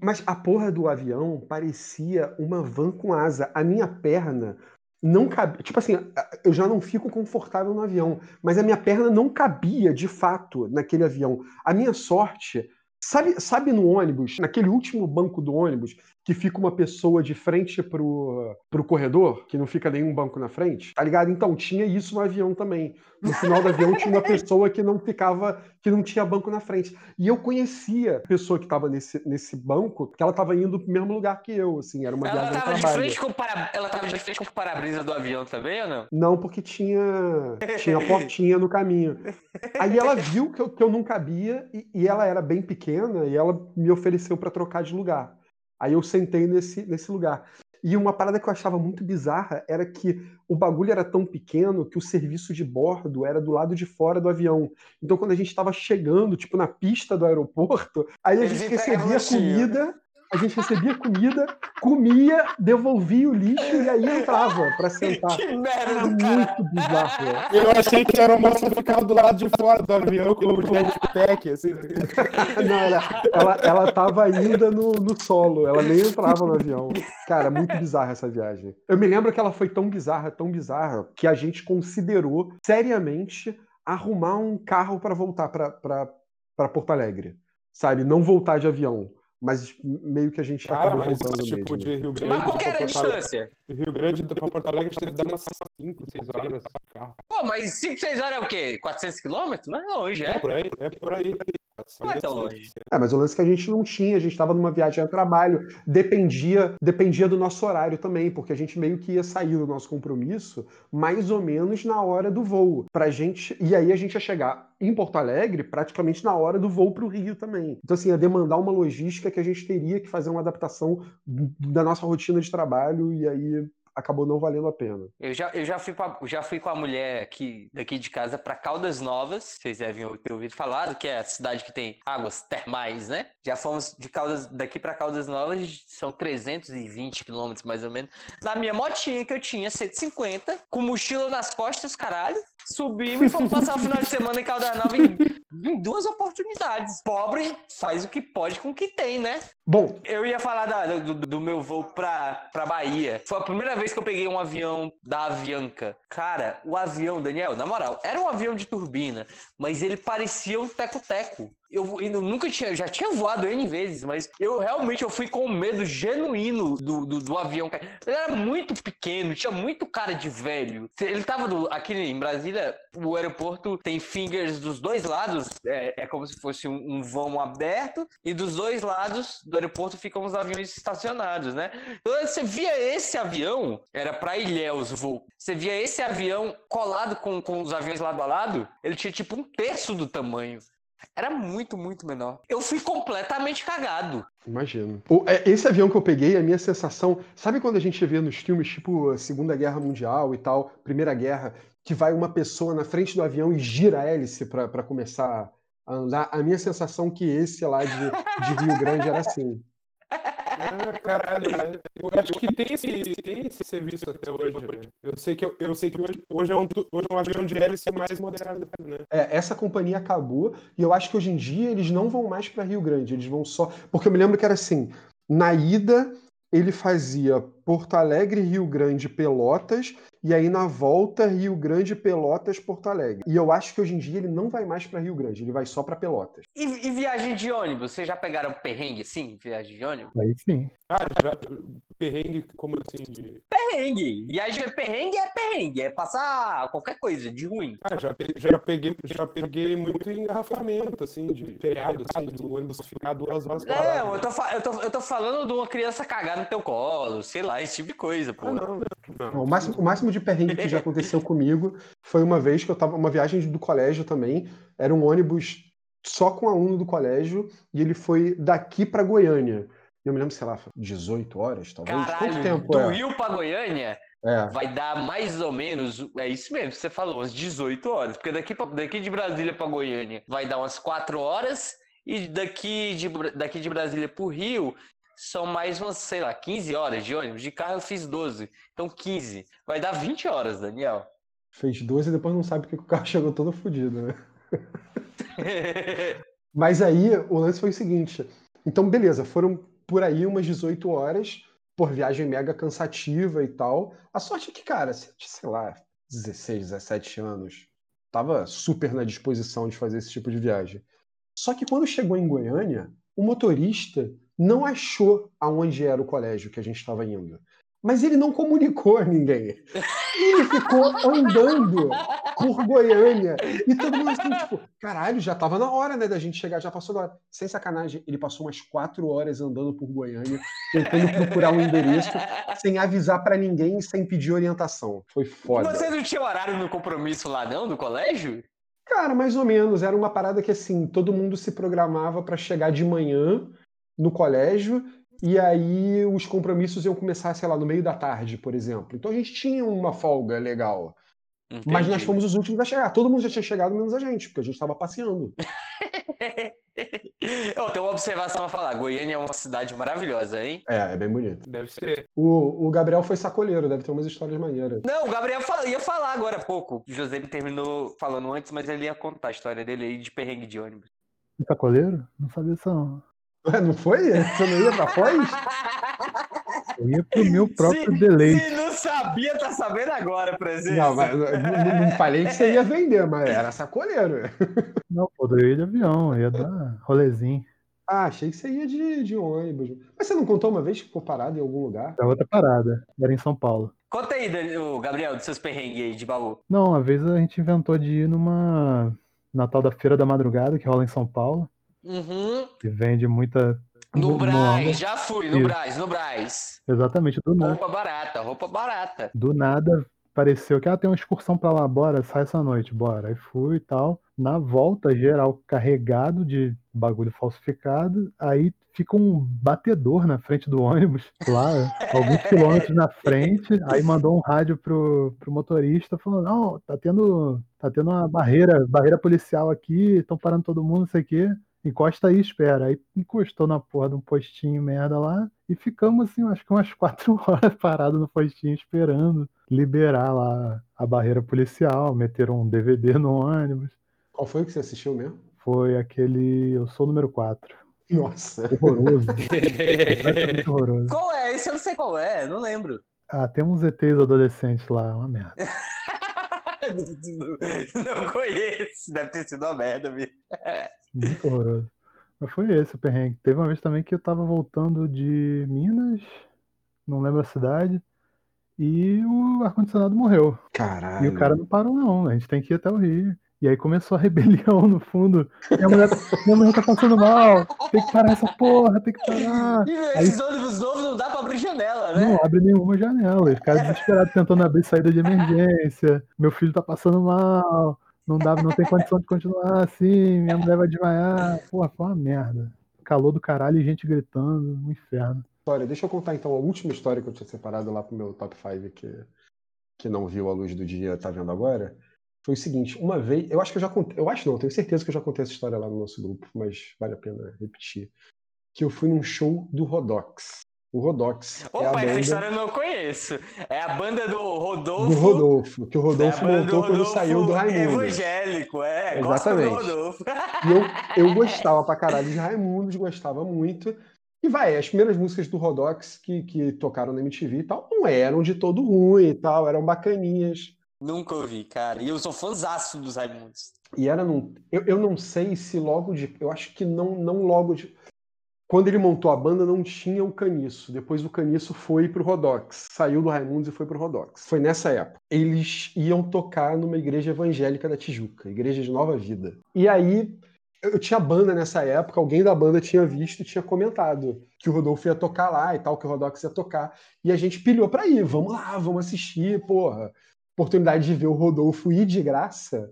Mas a porra do avião parecia uma van com asa. A minha perna não cabia. Tipo assim, eu já não fico confortável no avião, mas a minha perna não cabia de fato naquele avião. A minha sorte. Sabe, sabe no ônibus, naquele último banco do ônibus, que fica uma pessoa de frente pro, pro corredor, que não fica nenhum banco na frente? Tá ligado? Então, tinha isso no avião também. No final do avião tinha uma (laughs) pessoa que não ficava, que não tinha banco na frente. E eu conhecia a pessoa que estava nesse, nesse banco, que ela estava indo pro mesmo lugar que eu, assim, era uma Ela viagem tava de frente com para... Ela tava de frente com o para-brisa do avião também ou não? Não, porque tinha, tinha portinha no caminho. Aí ela viu que eu, que eu não cabia e, e ela era bem pequena e ela me ofereceu para trocar de lugar. Aí eu sentei nesse, nesse lugar. E uma parada que eu achava muito bizarra era que o bagulho era tão pequeno que o serviço de bordo era do lado de fora do avião. Então, quando a gente estava chegando, tipo, na pista do aeroporto, aí a gente recebia comida, a gente recebia comida, comia, devolvia o lixo e aí entrava para sentar. Que merda Era muito bizarro. Eu achei que era uma moça que ficava do lado de fora do avião com o jetpack, assim. (laughs) Não, ela, ela, ela tava ainda no, no solo, ela nem entrava no avião. Cara, muito bizarra essa viagem. Eu me lembro que ela foi tão bizarra, tão bizarra, que a gente considerou seriamente arrumar um carro para voltar para Porto Alegre. Sabe? Não voltar de avião. Mas meio que a gente Cara, acabou mas voltando tipo mesmo. de Rio Grande. Mas qual que era a pra Porto Alegre- distância? Rio Grande pra Porto Alegre a gente deve dar umas 5, 6 horas de carro. Pô, mas 5, 6 horas é o quê? 400 quilômetros? Não é longe, É é? por aí, é por aí. Não é tão longe. É, mas o lance que a gente não tinha, a gente estava numa viagem a trabalho, dependia, dependia do nosso horário também, porque a gente meio que ia sair do nosso compromisso mais ou menos na hora do voo, pra gente, e aí a gente ia chegar em Porto Alegre praticamente na hora do voo para o Rio também. Então assim, ia demandar uma logística que a gente teria que fazer uma adaptação da nossa rotina de trabalho e aí acabou não valendo a pena. Eu já, eu já, fui, com a, já fui com a mulher aqui, daqui de casa para Caldas Novas, vocês devem ter ouvido falar, que é a cidade que tem águas termais, né? Já fomos de Caldas, daqui para Caldas Novas, são 320 quilômetros mais ou menos. Na minha motinha que eu tinha, 150, com mochila nas costas, caralho. Subimos e fomos passar o final de semana em Caldas Novas em, em duas oportunidades. Pobre faz o que pode com o que tem, né? Bom, Eu ia falar da- do, do meu voo pra, pra Bahia. Foi a primeira vez que eu peguei um avião da Avianca. Cara, o avião, Daniel, na moral, era um avião de turbina, mas ele parecia um teco-teco. Eu, eu nunca tinha, já tinha voado N vezes, mas eu realmente eu fui com medo genuíno do, do, do avião. Ele era muito pequeno, tinha muito cara de velho. Ele tava do, aqui em Brasília, o aeroporto tem fingers dos dois lados, é, é como se fosse um, um vão aberto, e dos dois lados do aeroporto ficam os aviões estacionados, né? Então você via esse avião, era pra Ilhéus voo, você via esse avião colado com, com os aviões lado a lado, ele tinha tipo um terço do tamanho. Era muito, muito menor. Eu fui completamente cagado. Imagino. É, Esse avião que eu peguei, a minha sensação. Sabe quando a gente vê nos filmes, tipo Segunda Guerra Mundial e tal, Primeira Guerra, que vai uma pessoa na frente do avião e gira a hélice pra começar a andar? A minha sensação que esse lá de, de Rio Grande era assim. Ah, caralho, né? Eu acho que tem esse, tem esse serviço até hoje, né? Eu sei que, eu, eu sei que hoje, hoje, é um, hoje é um avião de hélice mais moderado, né? É, essa companhia acabou e eu acho que hoje em dia eles não vão mais para Rio Grande, eles vão só. Porque eu me lembro que era assim: na ida ele fazia Porto Alegre, Rio Grande, Pelotas, e aí na volta Rio Grande, Pelotas, Porto Alegre. E eu acho que hoje em dia ele não vai mais para Rio Grande, ele vai só para Pelotas. E, e viagem de ônibus? Vocês já pegaram perrengue assim? Viagem de ônibus? Aí sim. Ah, já, perrengue, como assim? De... Perrengue. Viagem perrengue é perrengue. É passar qualquer coisa de ruim. Ah, já, pe- já, peguei, já peguei muito engarrafamento, assim, de feriado, assim, do ônibus ficar duas horas Não, parado. eu tô, eu, tô, eu tô falando de uma criança cagar no teu colo, sei lá, esse tipo de coisa, pô. Ah, não, não. Não, o, máximo, o máximo de perrengue que já aconteceu (laughs) comigo foi uma vez que eu tava uma viagem do colégio também. Era um ônibus só com aluno do colégio e ele foi daqui para Goiânia. Eu me lembro, sei lá, 18 horas, talvez. Quanto Caralho, tempo do é? Rio pra Goiânia É. vai dar mais ou menos, é isso mesmo que você falou, umas 18 horas. Porque daqui, pra- daqui de Brasília pra Goiânia vai dar umas 4 horas e daqui de, daqui de Brasília pro Rio são mais umas, sei lá, 15 horas de ônibus. De carro eu fiz 12, então 15. Vai dar 20 horas, Daniel. Fez 12 e depois não sabe porque o carro (laughs) chegou todo fodido, né? (laughs) Mas aí o lance foi o seguinte. Então, beleza, foram por aí umas 18 horas, por viagem mega cansativa e tal. A sorte é que, cara, sei lá, 16, 17 anos, tava super na disposição de fazer esse tipo de viagem. Só que quando chegou em Goiânia, o motorista não achou aonde era o colégio que a gente estava indo. Mas ele não comunicou a ninguém. Ele ficou andando por Goiânia. E todo mundo assim, tipo, caralho, já tava na hora, né, da gente chegar, já passou da hora. Sem sacanagem, ele passou umas quatro horas andando por Goiânia, tentando procurar um endereço, sem avisar pra ninguém, sem pedir orientação. Foi foda. Você não tinha horário no compromisso lá, não, do colégio? Cara, mais ou menos. Era uma parada que, assim, todo mundo se programava pra chegar de manhã no colégio, e aí os compromissos iam começar, sei lá, no meio da tarde, por exemplo. Então a gente tinha uma folga legal. Mas nós Entendi. fomos os últimos a chegar. Todo mundo já tinha chegado, menos a gente, porque a gente tava passeando. (laughs) Eu tenho uma observação a falar. Goiânia é uma cidade maravilhosa, hein? É, é bem bonito. Deve ser. O, o Gabriel foi sacoleiro, deve ter umas histórias maneiras. Não, o Gabriel fala- ia falar agora há pouco. O José me terminou falando antes, mas ele ia contar a história dele aí de perrengue de ônibus. Sacoleiro? Não sabia isso não. Ué, não foi? Você não ia pra Foz? Eu ia pro meu próprio Se- deleite. Se não sabia, tá sabendo agora, presença. Não, mas não, não- falei que você ia vender, mas era sacoleiro. Não, pô, eu ia de avião, ia dar rolezinho. Ah, achei que você ia de, de ônibus. Mas você não contou uma vez que ficou parado em algum lugar? Era outra parada. Era em São Paulo. Conta aí, Gabriel, dos seus perrengues aí de baú. Não, uma vez a gente inventou de ir numa. Na tal da Feira da Madrugada, que rola em São Paulo. Uhum. que vende muita. No mu- Braz, muamba. já fui, no Isso. Braz, no Braz. Exatamente, do nada. Roupa barata, roupa barata. Do nada pareceu que ah, tem uma excursão pra lá, bora, sai essa noite, bora. Aí fui e tal. Na volta, geral carregado de bagulho falsificado. Aí fica um batedor na frente do ônibus, lá, alguns (laughs) quilômetros na frente. Aí mandou um rádio pro, pro motorista falando: Não, tá tendo, tá tendo uma barreira, barreira policial aqui, estão parando todo mundo, não sei o quê. Encosta aí, espera. Aí encostou na porra de um postinho merda lá e ficamos assim, acho que umas (laughs) quatro horas parados no postinho esperando liberar lá a barreira policial, meteram um DVD no ônibus. Qual foi o que você assistiu mesmo? Foi aquele Eu Sou o Número 4. Nossa. Horroroso. (laughs) completamente horroroso. Qual é? Esse eu não sei qual é, não lembro. Ah, tem uns ETs adolescentes lá, uma merda. (laughs) não conheço, deve ter sido uma merda, viu? Muito horroroso. Mas foi esse o perrengue. Teve uma vez também que eu tava voltando de Minas, não lembro a cidade, e o ar-condicionado morreu. Caralho. E o cara não parou, não. A gente tem que ir até o Rio. E aí começou a (laughs) rebelião no fundo. Minha mulher, minha mulher tá passando mal. Tem que parar essa porra, tem que parar. (laughs) E esses ônibus novos não dá pra abrir janela, né? Não abre nenhuma janela. Os caras desesperados tentando abrir saída de emergência. Meu filho tá passando mal. Não dá, não tem condição de continuar assim. Minha mulher vai desmaiar. Porra, foi uma merda. Calor do caralho e gente gritando. Um inferno. História. Deixa eu contar então a última história que eu tinha separado lá pro meu top 5 que, que não viu a luz do dia, tá vendo agora. Foi o seguinte, uma vez, eu acho que eu já contei, eu acho não, tenho certeza que eu já contei essa história lá no nosso grupo, mas vale a pena repetir. Que eu fui num show do Rodox. O Rodox é a Opa, essa banda história eu não conheço. É a banda do Rodolfo. do Rodolfo, que o É Rodolfo banda montou quando Rodolfo saiu do Raimundo. Evangélico, é. Exatamente. E eu, eu (laughs) gostava pra caralho de Raimundos, gostava muito. E vai, as primeiras músicas do Rodox que, que tocaram na MTV e tal, não eram de todo ruim e tal, eram bacaninhas. Nunca ouvi, cara. E eu sou fãzaço dos Raimundos. E era num. Eu, eu não sei se logo de. Eu acho que não, não logo de. Quando ele montou a banda, não tinha o Caniço. Depois o Caniço foi pro Rodox. Saiu do Raimundos e foi pro Rodox. Foi nessa época. Eles iam tocar numa igreja evangélica da Tijuca, Igreja de Nova Vida. E aí, eu tinha banda nessa época, alguém da banda tinha visto e tinha comentado que o Rodolfo ia tocar lá e tal, que o Rodox ia tocar. E a gente pilhou pra ir. Vamos lá, vamos assistir, porra. Oportunidade de ver o Rodolfo ir de graça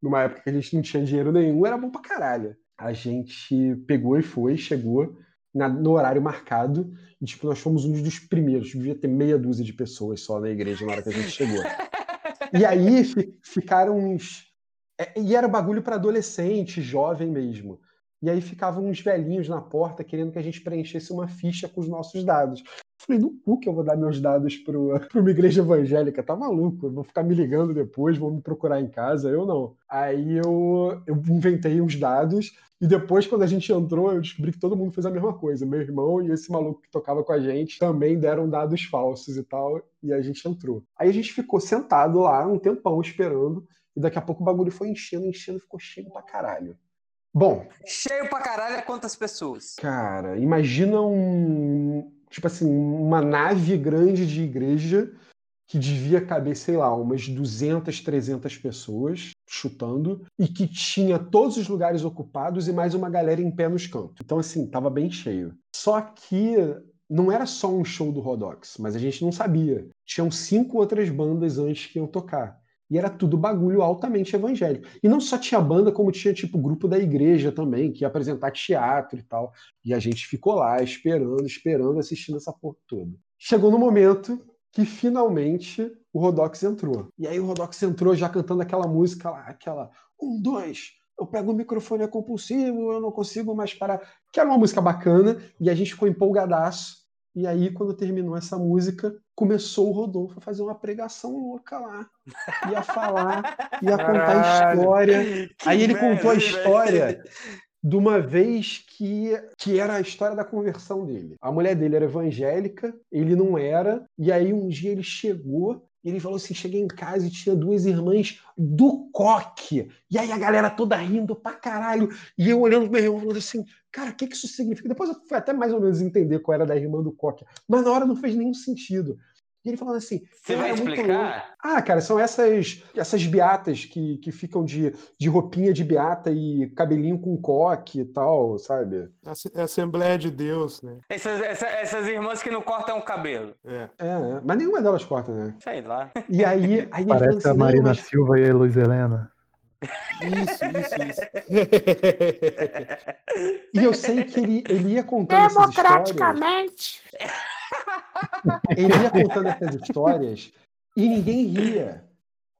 numa época que a gente não tinha dinheiro nenhum, era bom pra caralho. A gente pegou e foi, chegou na- no horário marcado, e tipo, nós fomos um dos primeiros, devia ter meia dúzia de pessoas só na igreja na hora que a gente chegou. E aí fi- ficaram uns. é, E era bagulho pra adolescente, jovem mesmo. E aí ficavam uns velhinhos na porta querendo que a gente preenchesse uma ficha com os nossos dados. Falei, no cu que eu vou dar meus dados para (laughs) uma igreja evangélica, tá maluco? Vou ficar me ligando depois, vou me procurar em casa, eu não. Aí eu, eu inventei uns dados, e depois, quando a gente entrou, eu descobri que todo mundo fez a mesma coisa. Meu irmão e esse maluco que tocava com a gente também deram dados falsos e tal, e a gente entrou. Aí a gente ficou sentado lá um tempão esperando, e daqui a pouco o bagulho foi enchendo, enchendo, ficou cheio pra caralho. Bom, Cheio pra caralho é quantas pessoas? Cara, imagina um. Tipo assim, uma nave grande de igreja que devia caber, sei lá, umas 200, 300 pessoas, chutando, e que tinha todos os lugares ocupados e mais uma galera em pé nos cantos. Então, assim, tava bem cheio. Só que não era só um show do Rodox, mas a gente não sabia. Tinham cinco outras bandas antes que iam tocar. E era tudo bagulho altamente evangélico. E não só tinha banda, como tinha tipo grupo da igreja também, que ia apresentar teatro e tal. E a gente ficou lá esperando, esperando, assistindo essa porra toda. Chegou no momento que finalmente o Rodox entrou. E aí o Rodox entrou já cantando aquela música lá, aquela um, dois, eu pego o microfone é compulsivo, eu não consigo mais parar. Que era uma música bacana, e a gente ficou empolgadaço. E aí, quando terminou essa música, começou o Rodolfo a fazer uma pregação louca lá. Ia falar, ia contar Caralho. história. Que Aí ele contou a história de uma vez que, que era a história da conversão dele. A mulher dele era evangélica, ele não era, e aí um dia ele chegou e ele falou assim: cheguei em casa e tinha duas irmãs do coque. E aí a galera toda rindo pra caralho. E eu olhando pro meu irmão falando assim: cara, o que, que isso significa? Depois eu fui até mais ou menos entender qual era da irmã do coque. Mas na hora não fez nenhum sentido. E ele falando assim. Você "Eu vai louco." explicar? Ah, cara, são essas essas beatas que, que ficam de, de roupinha de beata e cabelinho com coque e tal, sabe? É a Assembleia de Deus, né? Essas, essa- essas irmãs que não cortam o cabelo. É. É, é. mas nenhuma delas corta, né? Sei lá. E aí, aí ele falando Parece assim, a "Não, Marina mas Silva e a Luiz Helena. Isso, isso, isso. (laughs) E eu sei que ele, ele ia contando essas histórias. Democraticamente. Ele ia contando essas histórias e ninguém ria.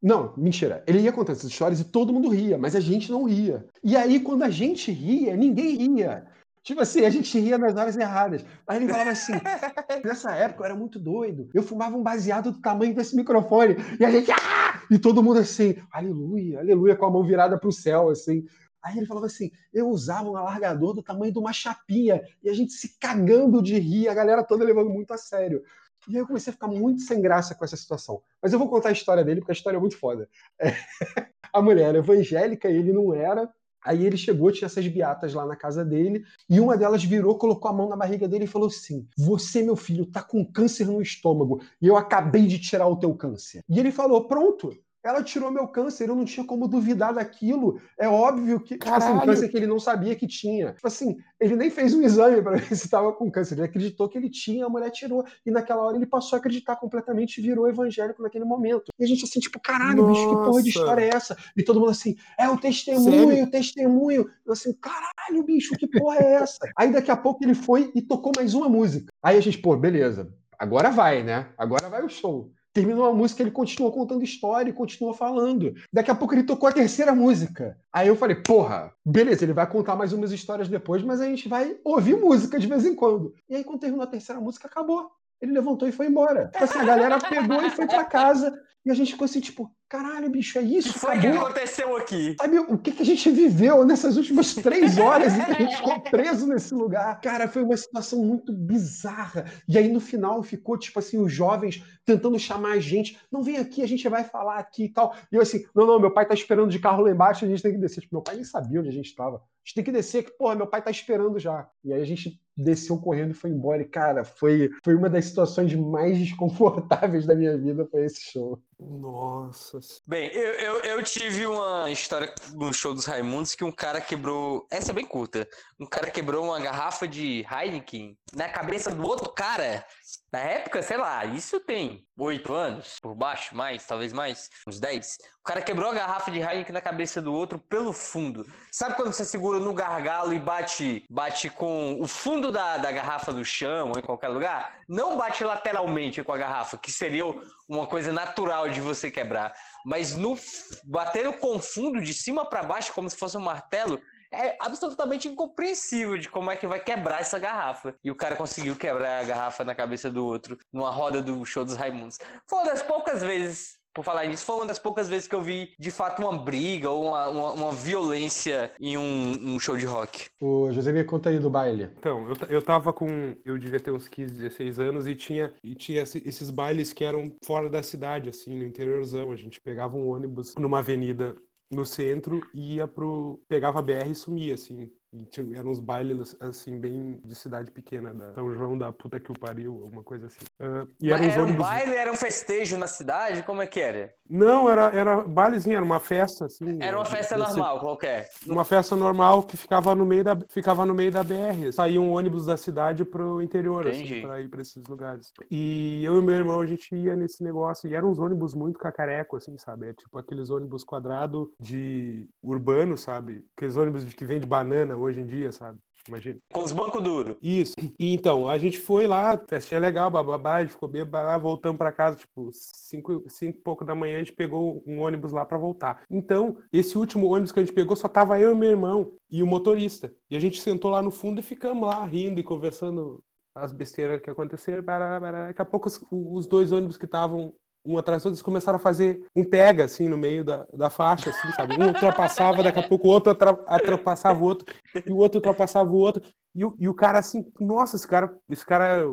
Não, mentira. Ele ia contando essas histórias e todo mundo ria, mas a gente não ria. E aí, quando a gente ria, ninguém ria. Tipo assim, a gente ria nas horas erradas. Aí ele falava assim: (laughs) nessa época eu era muito doido. Eu fumava um baseado do tamanho desse microfone. E a gente, ah! E todo mundo assim, aleluia, aleluia, com a mão virada pro céu, assim. Aí ele falava assim: eu usava um alargador do tamanho de uma chapinha. E a gente se cagando de rir, a galera toda levando muito a sério. E aí eu comecei a ficar muito sem graça com essa situação. Mas eu vou contar a história dele, porque a história é muito foda. É, (laughs) A mulher era evangélica, ele não era. Aí ele chegou, tinha essas beatas lá na casa dele, e uma delas virou, colocou a mão na barriga dele e falou assim: Você, meu filho, tá com câncer no estômago, e eu acabei de tirar o teu câncer. E ele falou: Pronto. Ela tirou meu câncer, eu não tinha como duvidar daquilo. É óbvio que. Tipo assim, câncer que ele não sabia que tinha. Tipo assim, ele nem fez um exame para ver (laughs) se estava com câncer. Ele acreditou que ele tinha, a mulher tirou. E naquela hora ele passou a acreditar completamente e virou evangélico naquele momento. E a gente assim, tipo, caralho, bicho, que porra de Nossa. história é essa? E todo mundo assim, é o testemunho, Sério? o testemunho. Eu assim, caralho, bicho, que porra é essa? (laughs) Aí daqui a pouco ele foi e tocou mais uma música. Aí a gente, pô, beleza, agora vai, né? Agora vai o show. Terminou a música, ele continuou contando história e continuou falando. Daqui a pouco ele tocou a terceira música. Aí eu falei, porra, beleza, ele vai contar mais umas histórias depois, mas a gente vai ouvir música de vez em quando. E aí, quando terminou a terceira música, acabou. Ele levantou e foi embora. Tipo assim, a galera pegou e foi pra casa. E a gente ficou assim, tipo, caralho, bicho, é O que isso? foi que Acabou? aconteceu aqui? Sabe o que, que a gente viveu nessas últimas (laughs) três horas em que a gente ficou preso nesse lugar? Cara, foi uma situação muito bizarra. E aí, no final, ficou, tipo assim, os jovens tentando chamar a gente. Não vem aqui, a gente vai falar aqui e tal. E eu assim, não, não, meu pai tá esperando de carro lá embaixo, a gente tem que descer. Tipo, meu pai nem sabia onde a gente estava. A gente tem que descer, que, porra, meu pai tá esperando já. E aí a gente desceu correndo e foi embora. E, cara, foi, foi uma das situações mais desconfortáveis da minha vida, foi esse show. Nossa. Bem, eu, eu, eu tive uma história no show dos Raimundos que um cara quebrou. Essa é bem curta. Um cara quebrou uma garrafa de Heineken na cabeça do outro cara. Na época, sei lá, isso tem oito anos, por baixo, mais, talvez mais, uns dez. O cara quebrou a garrafa de Heineken na cabeça do outro pelo fundo. Sabe quando você segura no gargalo e bate, bate com o fundo da, da garrafa no chão ou em qualquer lugar? Não bate lateralmente com a garrafa, que seria uma coisa natural de você quebrar. Mas no bater com o fundo de cima para baixo, como se fosse um martelo, é absolutamente incompreensível de como é que vai quebrar essa garrafa. E o cara conseguiu quebrar a garrafa na cabeça do outro numa roda do show dos Raimundos. Foi uma das poucas vezes, por falar nisso, foi uma das poucas vezes que eu vi de fato uma briga ou uma, uma, uma violência em um, um show de rock. O José me conta aí do baile. Então, eu, eu tava com. Eu devia ter uns 15, 16 anos e tinha, e tinha esse- esses bailes que eram fora da cidade, assim, no interiorzão. A gente pegava um ônibus numa avenida no centro e ia pro. pegava a BR e sumia, assim. E eram uns bailes, assim, bem de cidade pequena, da São João da puta que o pariu, alguma coisa assim. Ah, e eram Era um ônibus. baile, era um festejo na cidade? Como é que era? Não, era, era bailezinho, era uma festa, assim. Era uma festa desse- normal, qualquer. uma festa normal que ficava no meio da, ficava no meio da BR. Saía um ônibus da cidade pro interior, Entendi. assim, pra ir pra esses lugares. E eu e meu irmão, a gente ia nesse negócio. E eram uns ônibus muito cacareco, assim, sabe? É tipo aqueles ônibus quadrado de urbano, sabe? Aqueles ônibus que vende banana hoje em dia, sabe? Imagina. Com os bancos duros. Isso. E então, a gente foi lá, festinha legal, bababá, a gente ficou bem, babá, voltamos pra casa, tipo, cinco, cinco e pouco da manhã, a gente pegou um ônibus lá pra voltar. Então, esse último ônibus que a gente pegou só tava eu e meu irmão e o motorista. E a gente sentou lá no fundo e ficamos lá rindo e conversando as besteiras que aconteceram. bará, bará. Daqui a pouco os, os dois ônibus que estavam um atrás do outro, eles começaram a fazer um pega, assim, no meio da, da faixa, assim, sabe? Um ultrapassava, daqui a pouco o outro ultrapassava o outro, e o outro ultrapassava o outro. E o, e o cara assim, nossa, esse cara, esse cara,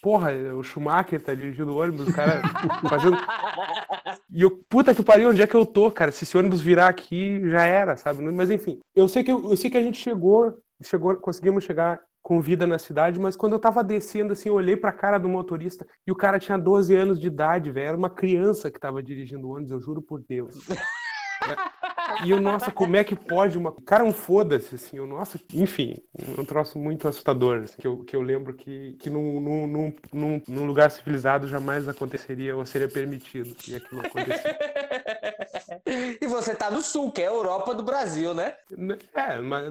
porra, é o Schumacher tá dirigindo o ônibus, o cara fazendo. E eu, puta que pariu, onde é que eu tô, cara? Se esse ônibus virar aqui, já era, sabe? Mas enfim, eu sei que, eu, eu sei que a gente chegou, chegou, conseguimos chegar com vida na cidade, mas quando eu tava descendo, assim, eu olhei pra cara do motorista e o cara tinha 12 anos de idade, velho. Era uma criança que tava dirigindo o ônibus, eu juro por Deus. (laughs) E eu, nossa, como é que pode uma. Cara, um foda-se, assim, eu, nossa, enfim, um troço muito assustador, assim, que, eu, que eu lembro que, que num, num, num, num, num lugar civilizado jamais aconteceria ou seria permitido. E aquilo aconteceu. (laughs) E você tá no sul, que é a Europa do Brasil, né? É, mas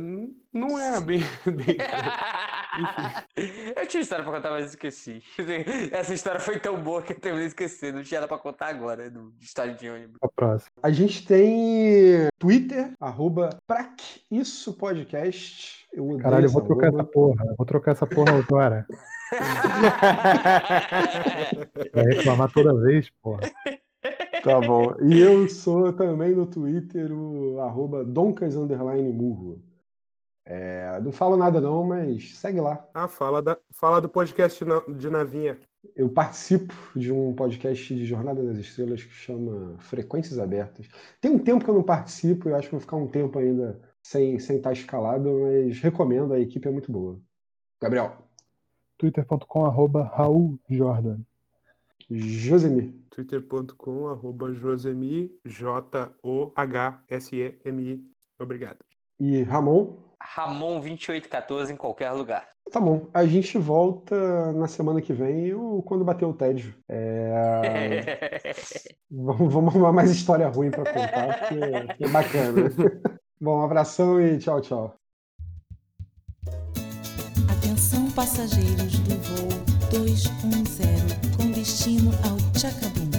não é bem. bem... (laughs) (laughs) Eu tinha história pra contar, mas esqueci. (laughs) Essa história foi tão boa que eu terminei esquecendo. Não tinha nada pra contar agora do estádio de ônibus. A próxima. A gente tem Twitter, arroba Isso Podcast. Eu Caralho, eu vou trocar essa porra. eu Vou trocar essa porra agora. (laughs) Vai reclamar toda vez, porra. Tá bom. E eu sou também no Twitter o arroba Doncas Underline Murro. É, não falo nada não, mas segue lá. Ah, fala, da, fala do podcast de Navinha. Eu participo de um podcast de Jornada das Estrelas que chama Frequências Abertas. Tem um tempo que eu não participo, eu acho que vou ficar um tempo ainda sem, sem estar escalado, mas recomendo, a equipe é muito boa. Gabriel, twitter.com arroba Raul Jordan. Josemir, twitter.com, arroba Josemi, J-O-H-S-E-M-I. Obrigado. e Ramon. Ramon2814 em qualquer lugar. Tá bom, a gente volta na semana que vem ou quando bater o tédio. É, (laughs) Vamos, vamos arrumar mais história ruim pra contar, porque que é bacana. (laughs) Bom, um abração e tchau, tchau. Atenção passageiros do voo 210 com destino ao Chacabum.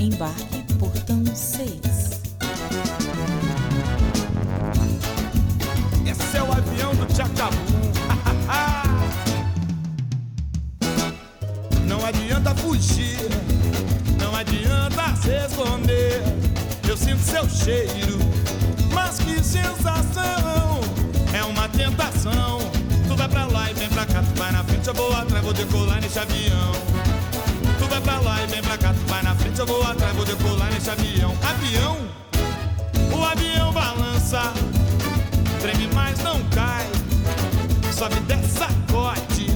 Embarque portão 6. Esse é o avião do Tchacabum. (laughs) Não adianta fugir, não adianta se esconder. Eu sinto seu cheiro, mas que sensação! É uma tentação. Tu vai pra lá e vem pra cá, tu vai na frente, eu vou atrás, vou decolar nesse avião. Tu vai pra lá e vem pra cá, tu vai na frente, eu vou atrás, vou decolar nesse avião. Avião, o avião balança treme mas não cai. Sobe, desce, sacode.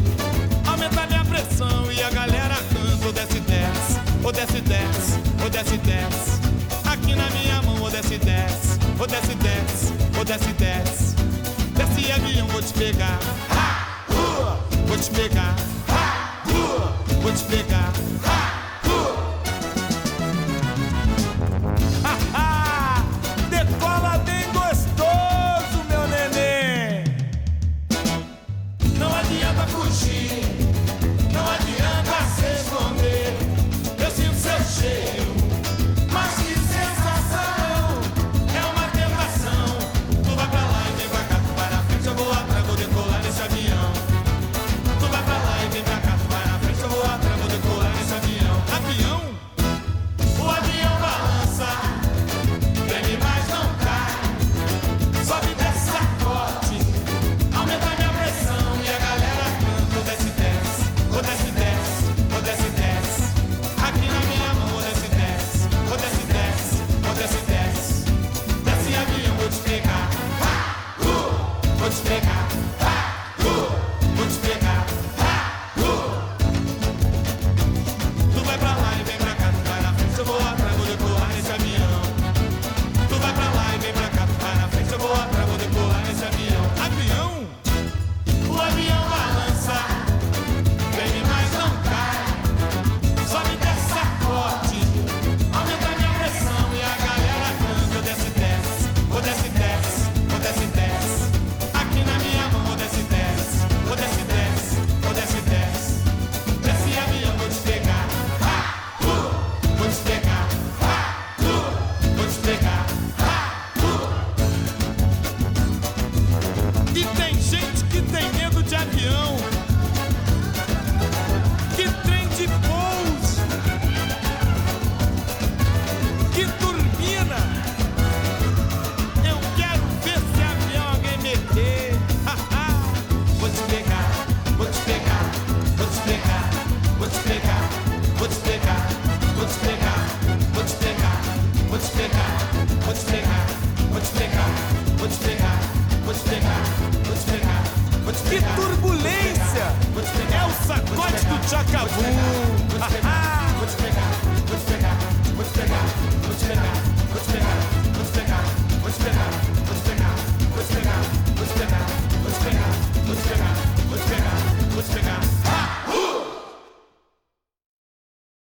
Aumenta minha pressão e a galera canta. O desce, desce, o desce, desce, o desce, desce. Aqui na minha mão, o desce, desce, o desce, desce, o desce, desce. Desce avião, vou te pegar. Ha! Vou te pegar. Ha! Vou te pegar. Ha!